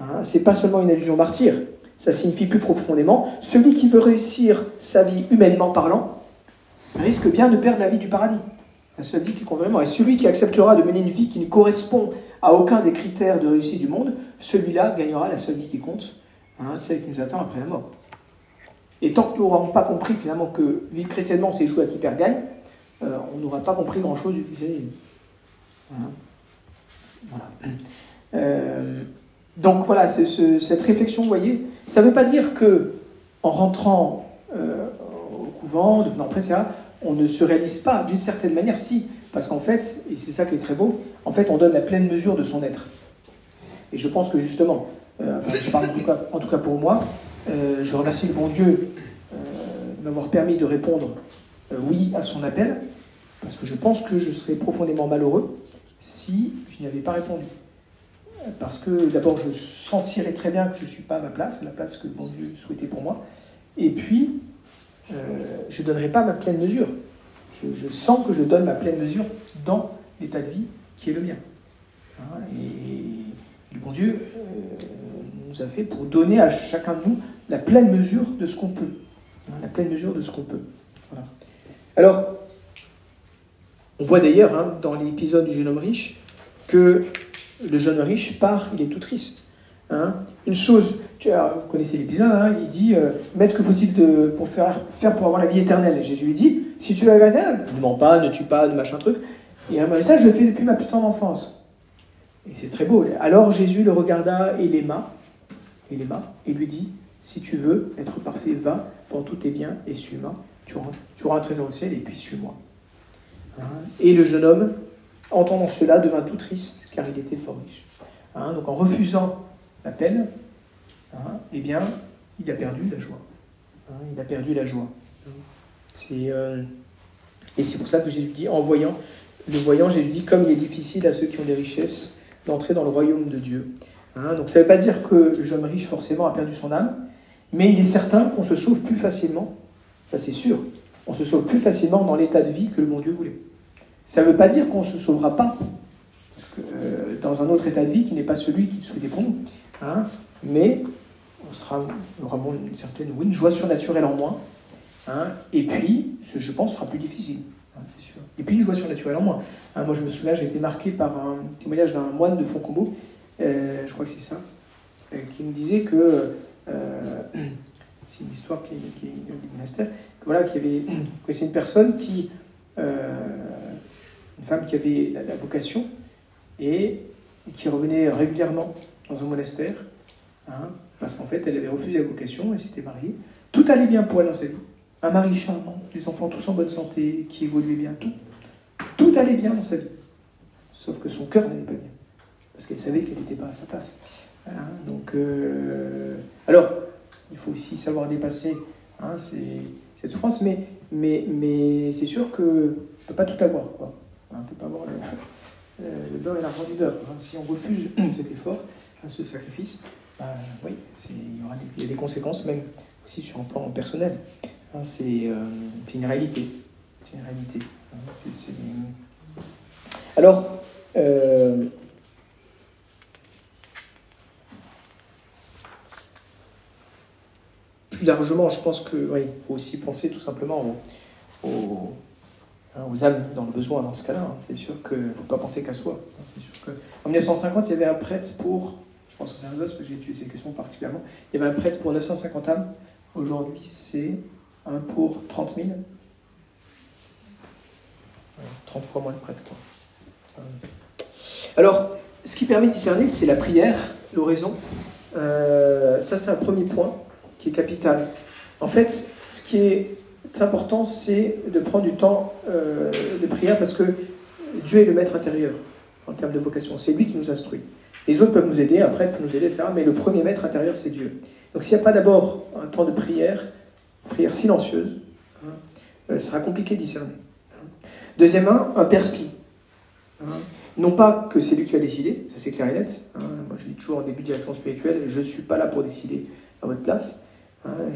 hein, C'est pas seulement une allusion martyre, ça signifie plus profondément, celui qui veut réussir sa vie humainement parlant risque bien de perdre la vie du paradis, la seule vie qui compte vraiment. Et celui qui acceptera de mener une vie qui ne correspond à aucun des critères de réussite du monde, celui-là gagnera la seule vie qui compte, hein, celle qui nous attend après la mort. Et tant que nous n'aurons pas compris finalement que vivre chrétiennement, c'est jouer à qui perd gagne, euh, on n'aura pas compris grand-chose du christianisme. Hein. Voilà. Euh, donc voilà, cette réflexion, vous voyez, ça ne veut pas dire que en rentrant euh, au couvent, devenant prêtre, on ne se réalise pas d'une certaine manière, si, parce qu'en fait, et c'est ça qui est très beau, en fait, on donne la pleine mesure de son être. Et je pense que justement, euh, je parle en tout cas, pour moi, je remercie le bon Dieu de m'avoir permis de répondre oui à son appel, parce que je pense que je serais profondément malheureux si je n'y avais pas répondu parce que d'abord je sentirais très bien que je ne suis pas à ma place, la place que mon Dieu souhaitait pour moi, et puis euh, je ne donnerai pas ma pleine mesure. Je, sens que je donne ma pleine mesure dans l'état de vie qui est le mien. Hein, et, le bon Dieu euh, nous a fait pour donner à chacun de nous la pleine mesure de ce qu'on peut. Hein, la pleine mesure de ce qu'on peut. Alors, on voit d'ailleurs hein, dans l'épisode du jeune homme riche que le jeune riche part, il est tout triste. Hein. Une chose, tu as, vous connaissez l'épisode, hein, il dit euh, Maître, que faut-il pour faire, pour avoir la vie éternelle? Et Jésus lui dit Si tu veux la vie éternelle, ne mens pas, ne tue pas, ne machin truc. Et un ça, je le fais depuis ma plus tendre enfance. Et c'est très beau. Alors Jésus le regarda et l'aima, et l'aima, et lui dit Si tu veux être parfait, va, pour tous tes biens et suis-moi. Tu auras, un trésor au ciel et puis suis-moi. Hein. Et le jeune homme entendant cela, devint tout triste, car il était fort riche. Hein, donc en refusant l'appel, hein, eh bien, il a perdu la joie. Hein, il a perdu la joie. Euh, et c'est pour ça que Jésus dit, en voyant, le voyant, Jésus dit, comme il est difficile à ceux qui ont des richesses d'entrer dans le royaume de Dieu. donc ça ne veut pas dire que le jeune riche forcément a perdu son âme, mais il est certain qu'on se sauve plus facilement, ça c'est sûr, on se sauve plus facilement dans l'état de vie que le bon Dieu voulait. Ça ne veut pas dire qu'on ne se sauvera pas euh, dans un autre état de vie qui n'est pas celui qui souhaitait pour. Hein, mais on, sera, aura une certaine une joie surnaturelle en moins. Hein, et puis, je pense, sera plus difficile. Hein. Et puis, une joie surnaturelle en moins. Hein, moi, je me souviens, j'ai été marqué par un témoignage d'un moine de Foncombo, euh, je crois que c'est ça, euh, qui me disait que. c'est une histoire qui, qui est du monastère. Voilà, qui avait, c'est une personne qui une femme qui avait la, vocation et qui revenait régulièrement dans un monastère, hein, parce qu'en fait, elle avait refusé la vocation, et s'était mariée. Tout allait bien pour elle dans sa vie. Un mari charmant, des enfants tous en bonne santé, qui évoluaient bien, tout. Tout allait bien dans sa vie. Sauf que son cœur n'allait pas bien. Parce qu'elle savait qu'elle n'était pas à sa place. Hein, donc, euh, alors, il faut aussi savoir dépasser hein, cette souffrance, mais, mais, mais c'est sûr qu'on ne peut pas tout avoir. Quoi. On ne peut pas avoir le, le beurre et l'argent du. Si on refuse cet effort, ce sacrifice, bah, oui, il y aura des, des, conséquences, même aussi sur un plan personnel. Euh, c'est une réalité. Une réalité. Alors, euh, largement, je pense qu'il oui, faut aussi penser tout simplement au Hein, aux âmes dans le besoin dans ce cas-là. Hein. C'est sûr qu'il ne faut pas penser qu'à soi. Hein. sûr que... En 1950, il y avait un prêtre pour, je pense aux Saint-Dos, que j'ai étudié ces questions particulièrement, il y avait un prêtre pour 950 âmes. Aujourd'hui, c'est un pour 30 000. 30 fois moins de prêtres. Alors, ce qui permet de discerner, c'est la prière, l'oraison. Euh, ça, c'est un premier point qui est capital. En fait, ce qui est important, c'est de prendre du temps euh, de prière parce que Dieu est le maître intérieur. en termes de vocation. C'est lui qui nous instruit. Les autres peuvent nous aider, un prêtre peut nous aider, etc. Mais le premier maître intérieur, c'est Dieu. Donc s'il n'y a pas d'abord un temps de prière, prière silencieuse, hein, euh, sera compliqué d'y cerner. Deuxièmement, un perspi. Hein. Non pas que c'est lui qui va décider, ça c'est clair et net. Hein. Moi je dis toujours au début de l'action spirituelle, je ne suis pas là pour décider à votre place.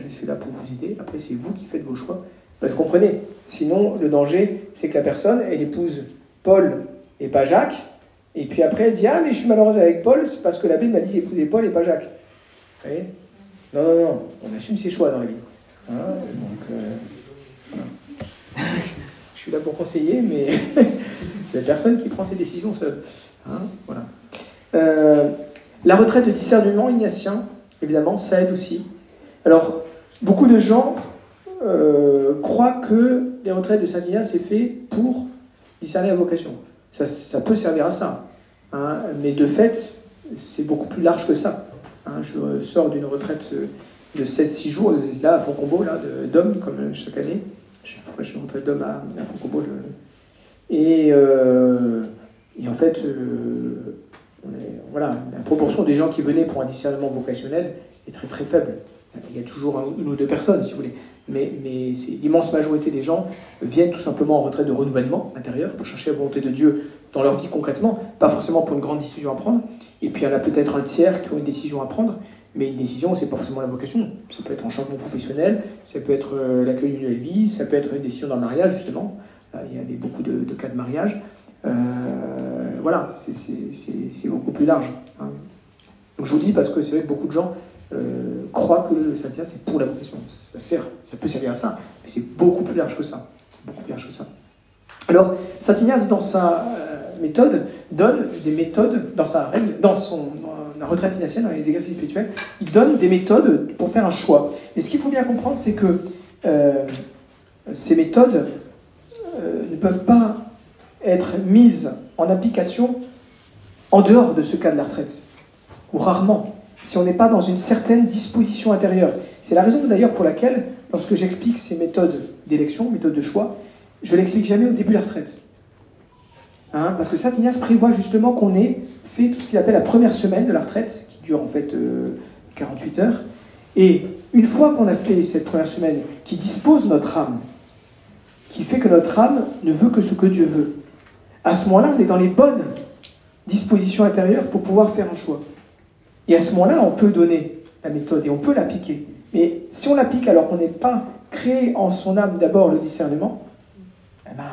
Je suis là pour vous aider. Après c'est vous qui faites vos choix. Que comprenez, sinon le danger c'est que la personne, elle épouse Paul et pas Jacques, et puis après elle dit Ah mais je suis malheureuse avec Paul, c'est parce que l'abbé m'a dit d'épouser Paul et pas Jacques. Vous voyez? Non, non, non, on assume ses choix dans la vie. donc, euh, je suis là pour conseiller, mais c'est la personne qui prend ses décisions seule. Hein, voilà. Euh, la retraite de discernement ignatien, évidemment, ça aide aussi. Alors, beaucoup de gens euh, croient que les retraites de Saint-Ignace, c'est fait pour discerner la vocation. Ça, peut servir à ça. Hein, mais de fait, c'est beaucoup plus large que ça. Hein, je sors d'une retraite de 7-6 jours, là, à Foncombo, là, d'hommes, comme chaque année. Je je suis retraite d'hommes à, à Foncombo. Et, euh, et, en fait, euh, voilà, la proportion des gens qui venaient pour un discernement vocationnel est très très faible. Il y a toujours une ou deux personnes, si vous voulez. Mais, mais l'immense majorité des gens viennent tout simplement en retraite de renouvellement intérieur pour chercher la volonté de Dieu dans leur vie concrètement, pas forcément pour une grande décision à prendre. Et puis il y en a peut-être un tiers qui ont une décision à prendre, mais une décision, c'est pas forcément la vocation. Ça peut être un changement professionnel, ça peut être euh, l'accueil d'une nouvelle vie, ça peut être une décision d'un mariage, justement. il y a beaucoup de, cas de mariage. Euh, voilà, c'est beaucoup plus large. Hein. Donc je vous dis parce que c'est vrai que beaucoup de gens euh, croient que le Saint-Ignace, c'est pour la vocation. Ça sert, ça peut servir à ça, mais c'est beaucoup plus large que ça. Beaucoup plus large que ça. Alors, Saint Ignace, dans sa méthode, donne des méthodes, dans sa règle, dans son la retraite ignatienne, dans les exercices spirituels, il donne des méthodes pour faire un choix. Et ce qu'il faut bien comprendre, c'est que euh, ces méthodes euh, ne peuvent pas être mises en application en dehors de ce cas de la retraite, ou rarement, si on n'est pas dans une certaine disposition intérieure. C'est la raison d'ailleurs pour laquelle, lorsque j'explique ces méthodes d'élection, méthodes de choix, je ne l'explique jamais au début de la retraite. Hein, parce que Saint Ignace prévoit justement qu'on ait fait tout ce qu'il appelle la première semaine de la retraite, qui dure en fait 48 euh, heures. Et une fois qu'on a fait cette première semaine, qui dispose notre âme, qui fait que notre âme ne veut que ce que Dieu veut, à ce moment-là, on est dans les bonnes dispositions intérieures pour pouvoir faire un choix. Et à ce moment-là, on peut donner la méthode et on peut l'appliquer. Mais si on l'applique alors qu'on n'est pas créé en son âme d'abord le discernement, eh ben,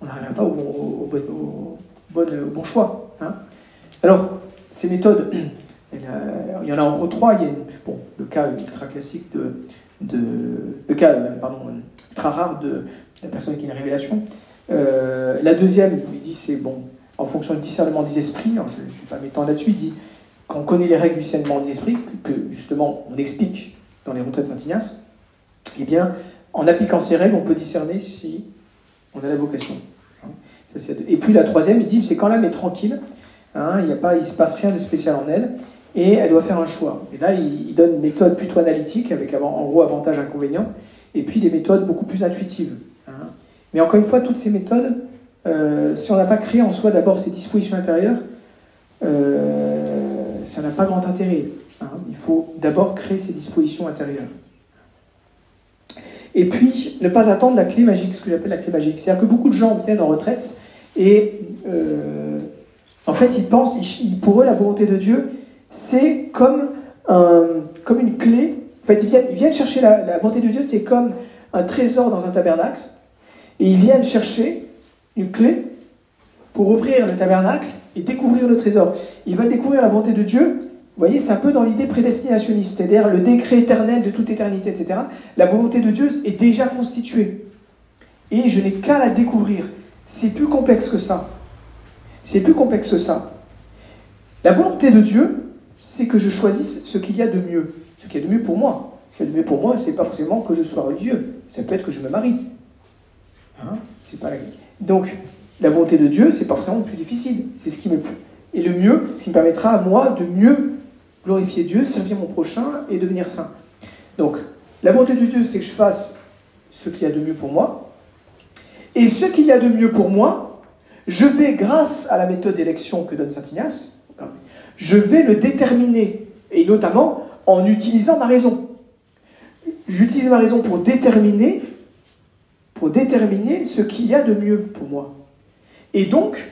on n'arrive pas au, bon, choix. Hein. Alors, ces méthodes, il y en a en gros trois. Il y a le cas ultra classique de, le cas pardon, ultra rare de la personne qui a une révélation. Euh, la deuxième, il dit c'est bon, en fonction du discernement des esprits. je ne vais pas m'étendre là-dessus. Il dit qu'on connaît les règles du discernement des esprits, que, justement on explique dans les retraites de Saint-Ignace. Eh bien, en appliquant ces règles, on peut discerner si on a la vocation. Et puis la troisième, il dit, c'est quand l'âme est tranquille, hein, il ne se passe rien de spécial en elle, et elle doit faire un choix. Et là, il, donne une méthode plutôt analytique, avec en gros avantages, inconvénients, et puis des méthodes beaucoup plus intuitives. Hein. Mais encore une fois, toutes ces méthodes, euh, si on n'a pas créé en soi d'abord ces dispositions intérieures, euh, ça n'a pas grand intérêt. Hein. Il faut d'abord créer ces dispositions intérieures. Et puis, ne pas attendre la clé magique, ce que j'appelle la clé magique. C'est-à-dire que beaucoup de gens viennent en retraite et euh, en fait, ils pensent, pour eux, la volonté de Dieu, c'est comme, un, comme une clé. En fait, ils viennent, ils viennent chercher la, la volonté de Dieu, c'est comme un trésor dans un tabernacle. Et ils viennent chercher une clé pour ouvrir le tabernacle et découvrir le trésor. Ils veulent découvrir la volonté de Dieu. Vous voyez, c'est un peu dans l'idée prédestinationniste, c'est-à-dire le décret éternel de toute éternité, etc. La volonté de Dieu est déjà constituée. Et je n'ai qu'à la découvrir. C'est plus complexe que ça. C'est plus complexe que ça. La volonté de Dieu, c'est que je choisisse ce qu'il y a de mieux. Ce qu'il y a de mieux pour moi. Ce qu'il y a de mieux pour moi, c'est pas forcément que je sois religieux. Ça peut être que je me marie. Hein? C'est pas la... Donc, la volonté de Dieu, c'est pas forcément le plus difficile. C'est ce qui me et le mieux, ce qui me permettra à moi de mieux glorifier Dieu, servir mon prochain et devenir saint. Donc, la volonté de Dieu, c'est que je fasse ce qu'il y a de mieux pour moi. Et ce qu'il y a de mieux pour moi, je vais, grâce à la méthode d'élection que donne Saint Ignace, je vais le déterminer, et notamment en utilisant ma raison. J'utilise ma raison pour déterminer, pour déterminer ce qu'il y a de mieux pour moi. Et donc,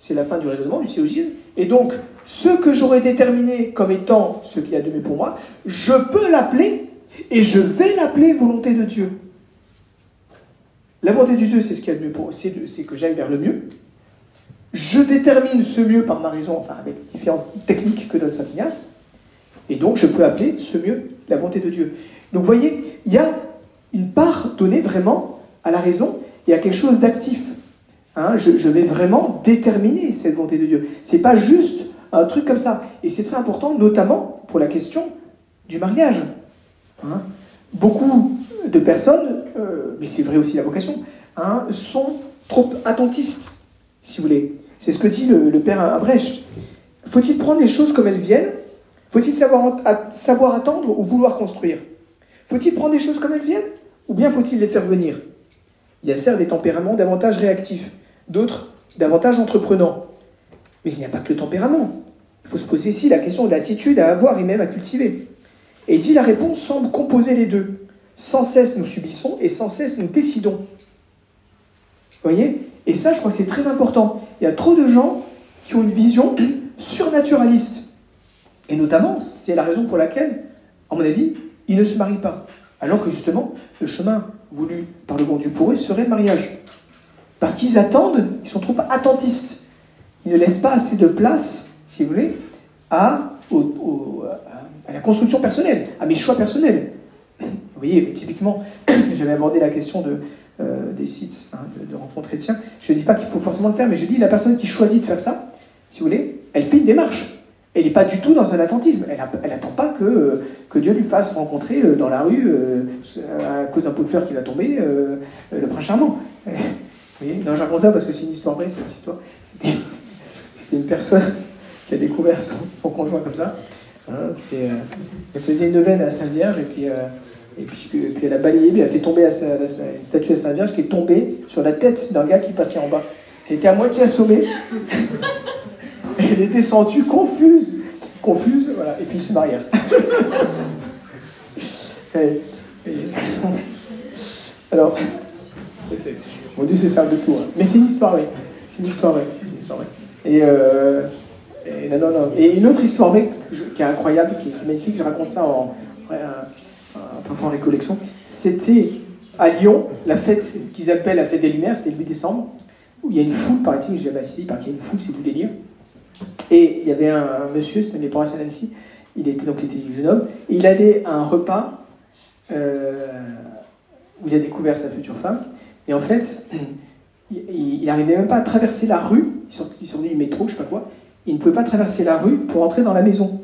c'est la fin du raisonnement, du syllogisme, et donc, ce que j'aurais déterminé comme étant ce qu'il y a de mieux pour moi, je peux l'appeler, et je vais l'appeler volonté de Dieu. La volonté de Dieu, c'est ce qu'il y a de mieux pour c'est que j'aille vers le mieux. Je détermine ce mieux par ma raison, enfin avec différentes techniques que donne Saint Ignace, et donc je peux appeler ce mieux la volonté de Dieu. Donc vous voyez, il y a une part donnée vraiment à la raison et à quelque chose d'actif. Hein, je, vais vraiment déterminer cette volonté de Dieu. C'est pas juste un truc comme ça. Et c'est très important, notamment pour la question du mariage. Hein. Beaucoup de personnes, euh, mais c'est vrai aussi la vocation, hein, sont trop attentistes, si vous voulez. C'est ce que dit le, père Abrecht. Faut-il prendre les choses comme elles viennent? Faut-il savoir, savoir attendre ou vouloir construire? Faut-il prendre les choses comme elles viennent Ou bien faut-il les faire venir? Il y a certes des tempéraments davantage réactifs, d'autres davantage entreprenants. Mais il n'y a pas que le tempérament. Il faut se poser ici la question de l'attitude à avoir et même à cultiver. Et dit la réponse semble composer les deux. Sans cesse nous subissons et sans cesse nous décidons. Vous voyez? Et ça, je crois que c'est très important. Il y a trop de gens qui ont une vision surnaturaliste. Et notamment, c'est la raison pour laquelle, à mon avis, ils ne se marient pas. Alors que justement, le chemin voulu par le bon Dieu pour eux serait le mariage. Parce qu'ils attendent, ils sont trop attentistes. Ils ne laissent pas assez de place, si vous voulez, à, la construction personnelle, à mes choix personnels. Vous voyez, typiquement, j'avais abordé la question euh, des sites hein, de, rencontres chrétiens. Je ne dis pas qu'il faut forcément le faire, mais je dis la personne qui choisit de faire ça, si vous voulez, elle fait une démarche. Elle n'est pas du tout dans un attentisme. Elle n'attend pas que, que Dieu lui fasse rencontrer euh, dans la rue, euh, à cause d'un pot de fleurs qui va tomber, le prince charmant. Vous voyez non, raconte ça parce que c'est une histoire vraie, cette histoire. C'était une personne qui a découvert son conjoint comme ça. Hein, euh, elle faisait une neuvaine à Sainte-Vierge et puis, euh, et puis, puis, elle a balayé, puis elle a fait tomber une statue à Sainte-Vierge qui est tombée sur la tête d'un gars qui passait en bas. Elle était à moitié assommée. elle est descendue confuse. Confuse, voilà. Et puis ils se marièrent. alors, mon Dieu, c'est ça de tout. Hein. Mais c'est une histoire, oui. C'est une histoire, oui. C'est une histoire, oui. Et euh, et, non, non, Et une autre histoire qui est incroyable, qui est magnifique, je raconte ça en, en, en récollection. C'était à Lyon, la fête qu'ils appellent la fête des Lumières, c'était le 8 décembre, où il y a une foule, paraît-il, j'ai jamais assisté, parce qu'il y a une foule, c'est du délire. Et il y avait un, monsieur, c'était mes parents à Nancy, il était donc il était jeune homme, et il allait à un repas euh, où il a découvert sa future femme, et en fait, il n'arrivait même pas à traverser la rue, il sortait, du métro, je sais pas quoi, il ne pouvait pas traverser la rue pour entrer dans la maison.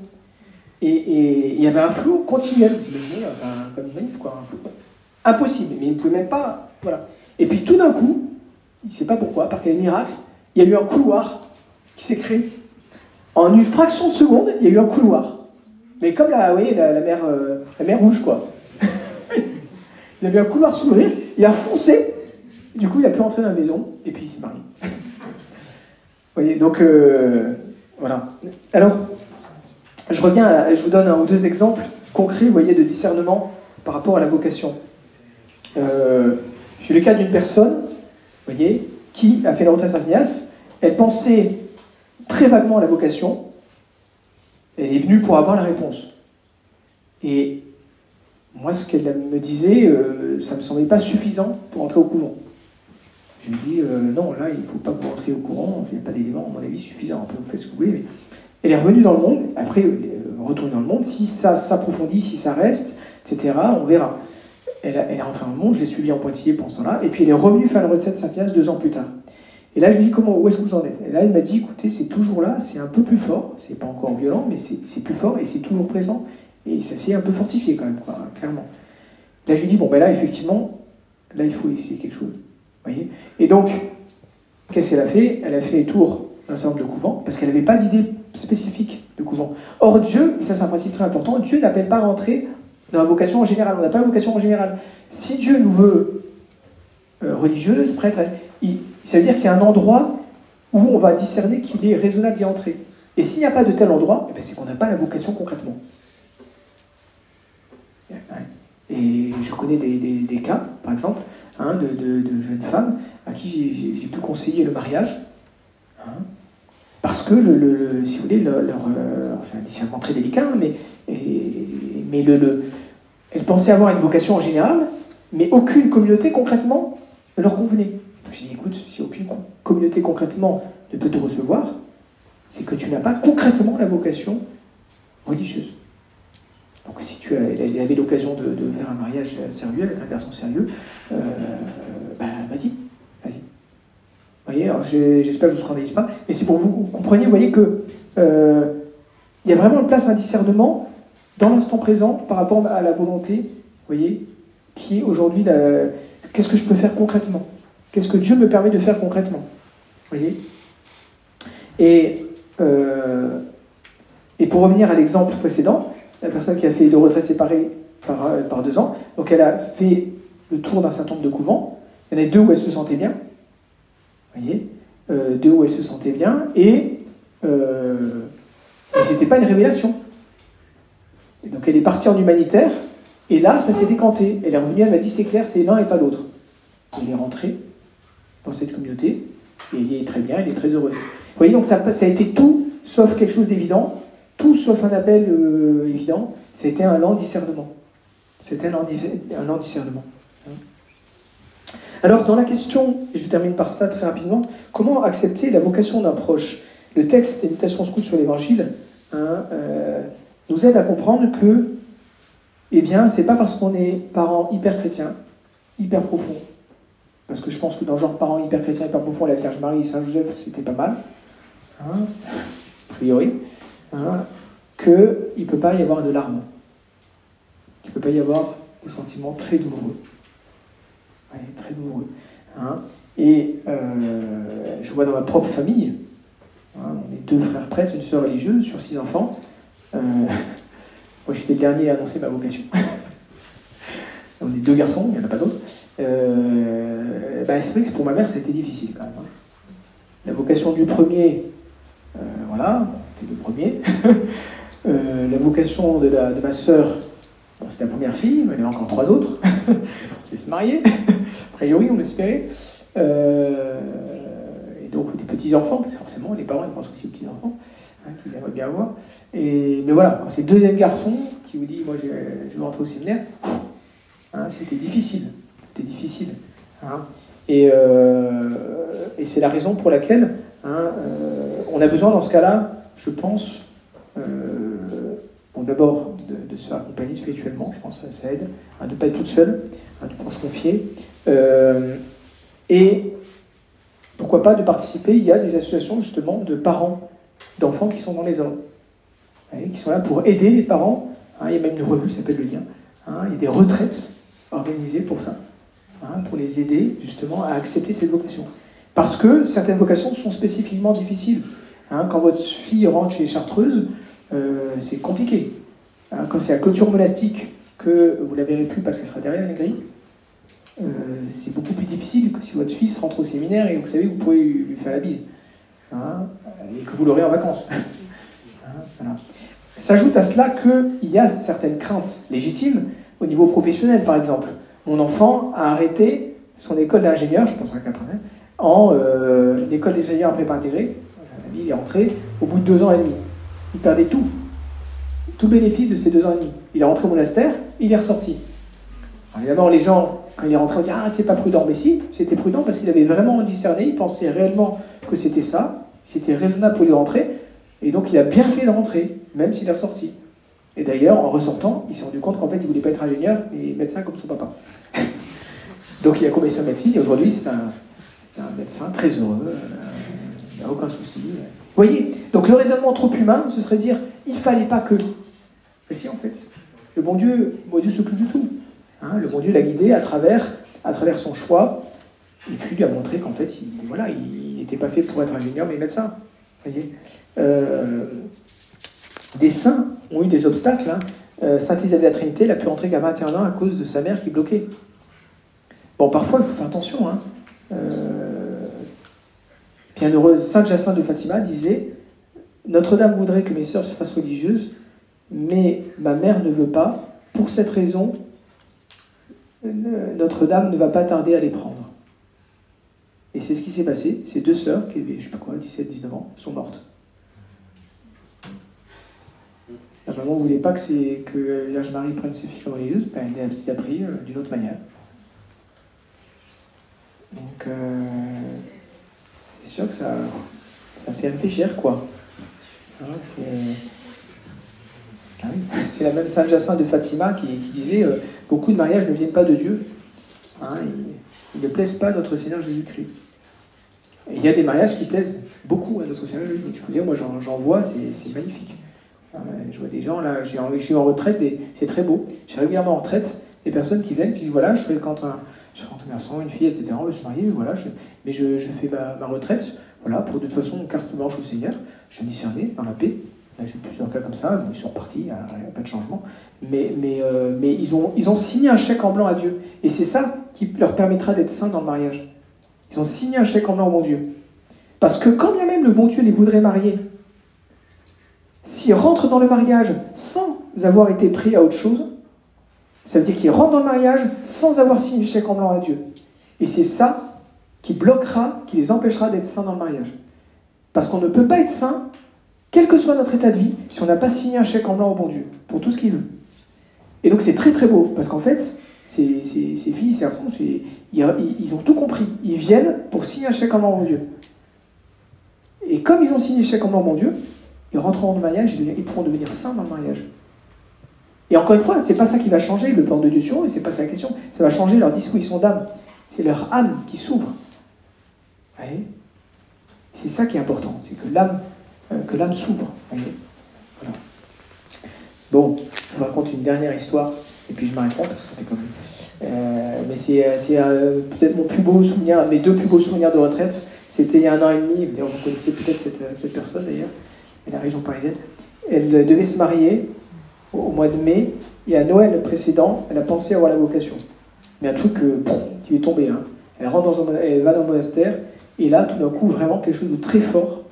Et, il y avait un flou continuel, vous imaginez, comme une manif, quoi, un flou. Impossible, mais il ne pouvait même pas. Voilà. Et puis tout d'un coup, il ne sait pas pourquoi, par quel miracle, il y a eu un couloir qui s'est créé. En une fraction de seconde, il y a eu un couloir. Mais comme la, la, mer, euh, la mer rouge, quoi. il a vu un couloir s'ouvrir, il a foncé, du coup, il a pu entrer dans la maison, et puis il s'est marié. vous voyez, donc, euh, voilà. Alors, je reviens, je vous donne un ou deux exemples concrets, vous voyez, de discernement par rapport à la vocation. Euh, J'ai le cas d'une personne, vous voyez, qui a fait la retraite à Saint-Ignace. Elle pensait très vaguement à la vocation. Elle est venue pour avoir la réponse. Et moi, ce qu'elle me disait, euh, ça ne me semblait pas suffisant pour entrer au couvent. Je lui dis, euh, non, là, il ne faut pas que vous rentriez au courant, il n'y a pas d'éléments, à mon avis, suffisants. vous faites ce que vous voulez. Mais... Elle est revenue dans le monde, après, euh, retourner dans le monde, si ça s'approfondit, si ça reste, etc., on verra. Elle, est rentrée dans le monde, je l'ai suivie en Poitiers pendant ce temps-là, et puis elle est revenue faire la recette Saint-Ignace deux ans plus tard. Et là, je lui dis, comment, où est-ce que vous en êtes? Et là, elle m'a dit, écoutez, c'est toujours là, c'est un peu plus fort, c'est pas encore violent, mais c'est plus fort et c'est toujours présent. Et ça s'est un peu fortifié quand même, clairement. Là, je lui dis, bon, ben là, effectivement, là, il faut essayer quelque chose et donc, qu'est-ce qu'elle a fait? Elle a fait tour d'un certain nombre de couvents, parce qu'elle n'avait pas d'idée spécifique de couvent. Or, Dieu, et ça c'est un principe très important, Dieu n'appelle pas à rentrer dans la vocation en général. On n'a pas la vocation en général. Si Dieu nous veut euh, religieuse, prêtre, ça veut dire qu'il y a un endroit où on va discerner qu'il est raisonnable d'y entrer. Et s'il n'y a pas de tel endroit, eh ben, c'est qu'on n'a pas la vocation concrètement. Et je connais des, cas, par exemple, hein, de, jeunes femmes à qui j'ai pu conseiller le mariage, hein, parce que, le, si vous voulez, leur, euh, c'est un discernement très délicat, mais, mais le, elles pensaient avoir une vocation en général, mais aucune communauté concrètement ne leur convenait. J'ai dit, écoute, si aucune communauté concrètement ne peut te recevoir, c'est que tu n'as pas concrètement la vocation religieuse. Donc si tu avais l'occasion de, faire un mariage sérieux avec un garçon sérieux, euh, bah, vas-y, vas-y. Vous voyez, j'espère que je ne vous scandalise pas, mais c'est pour que vous compreniez, vous voyez que euh, il y a vraiment une place à un discernement dans l'instant présent par rapport à la volonté, vous voyez, qui est aujourd'hui qu'est-ce que je peux faire concrètement? Qu'est-ce que Dieu me permet de faire concrètement? Vous voyez? Et, euh, et pour revenir à l'exemple précédent, la personne qui a fait le retrait séparé par, euh, par deux ans, donc elle a fait le tour d'un certain nombre de couvents. Il y en a deux où elle se sentait bien. Vous voyez? Euh, Deux où elle se sentait bien. Et euh, ce n'était pas une révélation. Donc elle est partie en humanitaire. Et là, ça s'est décanté. Elle est revenue, elle m'a dit c'est clair, c'est l'un et pas l'autre. Elle est rentrée dans cette communauté. Et il est très bien, elle est très heureuse. Vous voyez, donc ça a été tout sauf quelque chose d'évident tout sauf un appel euh, évident, c'était un lent discernement. C'était un lent, discernement. Alors, dans la question, et je termine par cela très rapidement, comment accepter la vocation d'un proche? Le texte d'imitation scout sur l'évangile hein, euh, nous aide à comprendre que, eh bien, c'est pas parce qu'on est parents hyper chrétiens, hyper profonds, parce que je pense que dans le genre parents hyper chrétiens, hyper profonds, la Vierge Marie et Saint Joseph, c'était pas mal, hein, a priori. Hein, qu'il ne peut pas y avoir de larmes, qu'il ne peut pas y avoir de sentiments très douloureux. très douloureux. Hein. Et euh, je vois dans ma propre famille, hein, on est deux frères prêtres, une sœur religieuse sur six enfants. Euh, moi, j'étais le dernier à annoncer ma vocation. on est deux garçons, il n'y en a pas d'autres. Euh, bah, c'est vrai que pour ma mère, été difficile quand même. La vocation du premier, voilà, c'était le premier. Euh, la vocation de, ma sœur, c'était la première fille, mais il y en a encore trois autres. qui se marier, a priori, on l'espérait. Euh, et donc des petits-enfants, parce que forcément, les parents, ils pensent aussi aux petits-enfants, hein, qu'ils aimeraient bien avoir. Et, mais voilà, quand c'est le deuxième garçon qui vous dit, moi, je, vais rentrer au séminaire, hein, c'était difficile. C'était difficile. Hein. Et, euh, et c'est la raison pour laquelle on a besoin, dans ce cas-là, je pense, euh, bon, d'abord de, se faire accompagner spirituellement, je pense que ça aide, hein, de ne pas être toute seule, hein, de pouvoir se confier. Euh, et pourquoi pas de participer Il y a des associations justement de parents d'enfants qui sont dans les ordres, qui sont là pour aider les parents. Hein, il y a même une revue qui s'appelle Le Lien. il y a des retraites organisées pour ça, pour les aider justement à accepter cette vocation. Parce que certaines vocations sont spécifiquement difficiles. Quand votre fille rentre chez les Chartreuses, euh, c'est compliqué. Hein, quand c'est la clôture monastique que vous la verrez plus parce qu'elle sera derrière la grille, euh, c'est beaucoup plus difficile que si votre fils rentre au séminaire et vous savez, vous pouvez lui faire la bise. Hein, et que vous l'aurez en vacances. Hein, S'ajoute à cela qu'il y a certaines craintes légitimes au niveau professionnel, par exemple. Mon enfant a arrêté son école d'ingénieur, je pense à 80, en euh, école d'ingénieur à prépa intégrée. Il est entré au bout de deux ans et demi il perdait tout, tout bénéfice de ces deux ans et demi. Il est rentré au monastère, il est ressorti. évidemment, les gens, quand il est rentré, on dit Ah, c'est pas prudent. Mais si, c'était prudent parce qu'il avait vraiment discerné, il pensait réellement que c'était ça, c'était raisonnable pour lui rentrer, et donc il a bien fait de rentrer, même s'il est ressorti. Et d'ailleurs, en ressortant, il s'est rendu compte qu'en fait, il voulait pas être ingénieur, mais médecin comme son papa. donc il a commencé sa médecine, et aujourd'hui, c'est un, un, médecin très heureux, euh, il n'y a aucun souci voyez Donc le raisonnement trop humain, ce serait dire il fallait pas que. Mais si, en fait, le bon Dieu, bon Dieu s'occupe de tout. Hein. le bon Dieu l'a guidé à travers, à travers son choix, et puis lui a montré qu'en fait, il n'était pas fait pour être ingénieur, mais médecin. Voyez euh, des saints ont eu des obstacles. Hein. Euh, Sainte Isabelle de la Trinité n'a pu rentrer qu'à 21 ans à cause de sa mère qui bloquait. Bon, parfois, il faut faire attention. Hein. Euh, Bienheureuse Sainte Jacinthe de Fatima disait Notre-Dame voudrait que mes sœurs se fassent religieuses, mais ma mère ne veut pas. Pour cette raison, Notre-Dame ne va pas tarder à les prendre. Et c'est ce qui s'est passé. Ces deux sœurs, qui avaient, je sais pas quoi, 17, 19 ans, sont mortes. La maman ne voulait pas que, que Vierge Marie prenne ses filles religieuses, ben, elle a appris euh, d'une autre manière. Donc, euh, c'est sûr que ça, ça fait réfléchir, quoi. Hein, ah c'est la même Saint Jacinthe de Fatima qui, disait euh, Beaucoup de mariages ne viennent pas de Dieu. Hein, ils, ne plaisent pas à notre Seigneur Jésus-Christ. il y a des mariages qui plaisent beaucoup à notre Seigneur Jésus-Christ. Je peux dire, moi j'en vois, c'est magnifique. Ah je vois des gens, là, je suis en retraite, c'est très beau. Suis régulièrement en retraite, des personnes qui viennent, qui disent Voilà, je fais quand un, un garçon, une fille, etc. On veut se marier, voilà, mais je, fais ma, retraite, voilà, pour de toute façon, carte blanche au Seigneur, je discerner dans la paix. J'ai plusieurs cas comme ça, ils sont repartis, il a, pas de changement. Mais, mais, euh, mais ils, ont, ils ont signé un chèque en blanc à Dieu. Et c'est ça qui leur permettra d'être saints dans le mariage. Ils ont signé un chèque en blanc au bon Dieu. Parce que quand bien même le bon Dieu les voudrait marier, s'ils rentrent dans le mariage sans avoir été pris à autre chose, ça veut dire qu'ils rentrent dans le mariage sans avoir signé le chèque en blanc à Dieu. Et c'est ça qui bloquera, qui les empêchera d'être saints dans le mariage. Parce qu'on ne peut pas être saint quel que soit notre état de vie, si on n'a pas signé un chèque en blanc au bon Dieu, pour tout ce qu'il veut. Et donc c'est très très beau, parce qu'en fait, ces, filles, ces garçons, ils, ont tout compris. Ils viennent pour signer un chèque en blanc au bon Dieu. Et comme ils ont signé un chèque en blanc au bon Dieu, ils rentreront dans le mariage et ils pourront devenir saints dans le mariage. Et encore une fois, c'est pas ça qui va changer le plan de Dieu sur eux, c'est pas ça la question. Ça va changer leur disposition d'âme. C'est leur âme qui s'ouvre. C'est ça qui est important, c'est que l'âme euh, que l'âme s'ouvre. Bon, je vous raconte une dernière histoire, et puis je m'arrêterai parce que ça fait comme. Euh, mais c'est euh, peut-être mon plus beau souvenir, mes deux plus beaux souvenirs de retraite. C'était il y a un an et demi, vous connaissez peut-être cette, cette, personne d'ailleurs, la région parisienne. Elle devait se marier au, mois de mai, et à Noël précédent, elle a pensé avoir la vocation. Mais un truc qui lui est tombé. Hein. Elle, rentre dans elle va dans le monastère, et là, tout d'un coup, vraiment quelque chose de très fort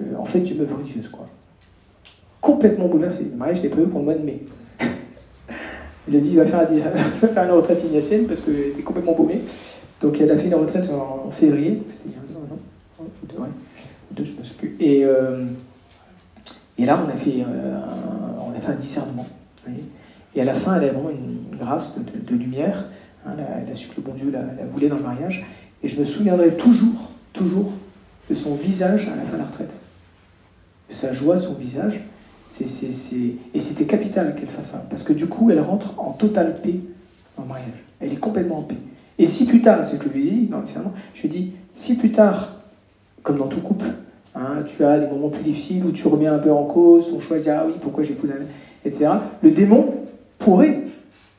euh, en fait, je me religieuse, quoi. Complètement bouleversé. Le mariage, l'ai prévu pour le mois de mai. Il a dit, il va faire, une retraite ignatienne parce qu'il était complètement paumé. Donc, elle a fait une retraite en, février. C'était il y a un an, non Deux, je ne sais plus. Et, euh, et là, on a, fait, euh, un, on a fait un discernement. et à la fin, elle a vraiment une grâce de, lumière. Hein, elle, a, su que le bon Dieu la voulait dans le mariage. Et je me souviendrai toujours, toujours de son visage à la fin de la retraite sa joie, son visage. Et c'était capital qu'elle fasse ça. Parce que du coup, elle rentre en totale paix dans le mariage. Elle est complètement en paix. Et si plus tard, c'est ce que je lui ai dit, non, je lui ai dit, si plus tard, comme dans tout couple, hein, tu as des moments plus difficiles où tu remets un peu en cause ton choix, ah oui, pourquoi j'ai épousé etc. Le démon pourrait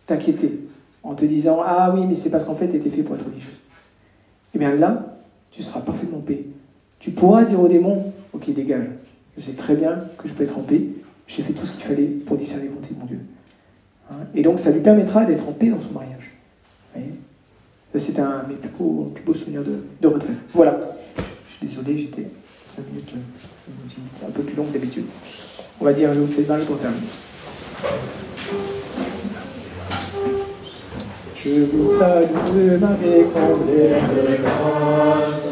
t'inquiéter en te disant, ah oui, mais c'est parce qu'en fait, tu étais fait pour être religieuse. Et eh bien là, tu seras parfaitement paix. Tu pourras dire au démon, ok, dégage, je sais très bien que je peux être en paix. J'ai fait tout ce qu'il fallait pour discerner la volonté de mon Dieu. Hein? Et donc, ça lui permettra d'être en paix dans son mariage. C'est un de mes plus beaux, souvenirs de, retraite. Voilà. Je suis désolé, j'étais 5 minutes euh, un peu plus long que d'habitude. On va dire, je vous salue Marie pour terminer. Je vous salue Marie, comblée de grâce.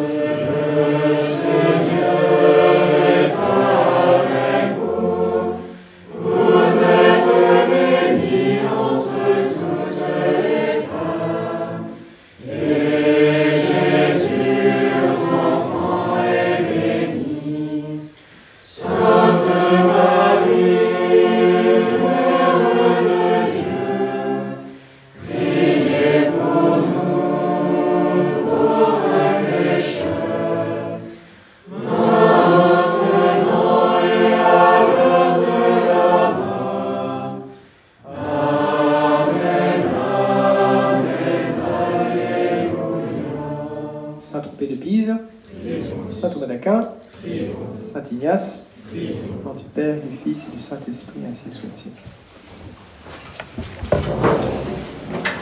Saint-Esprit, ainsi soit-il.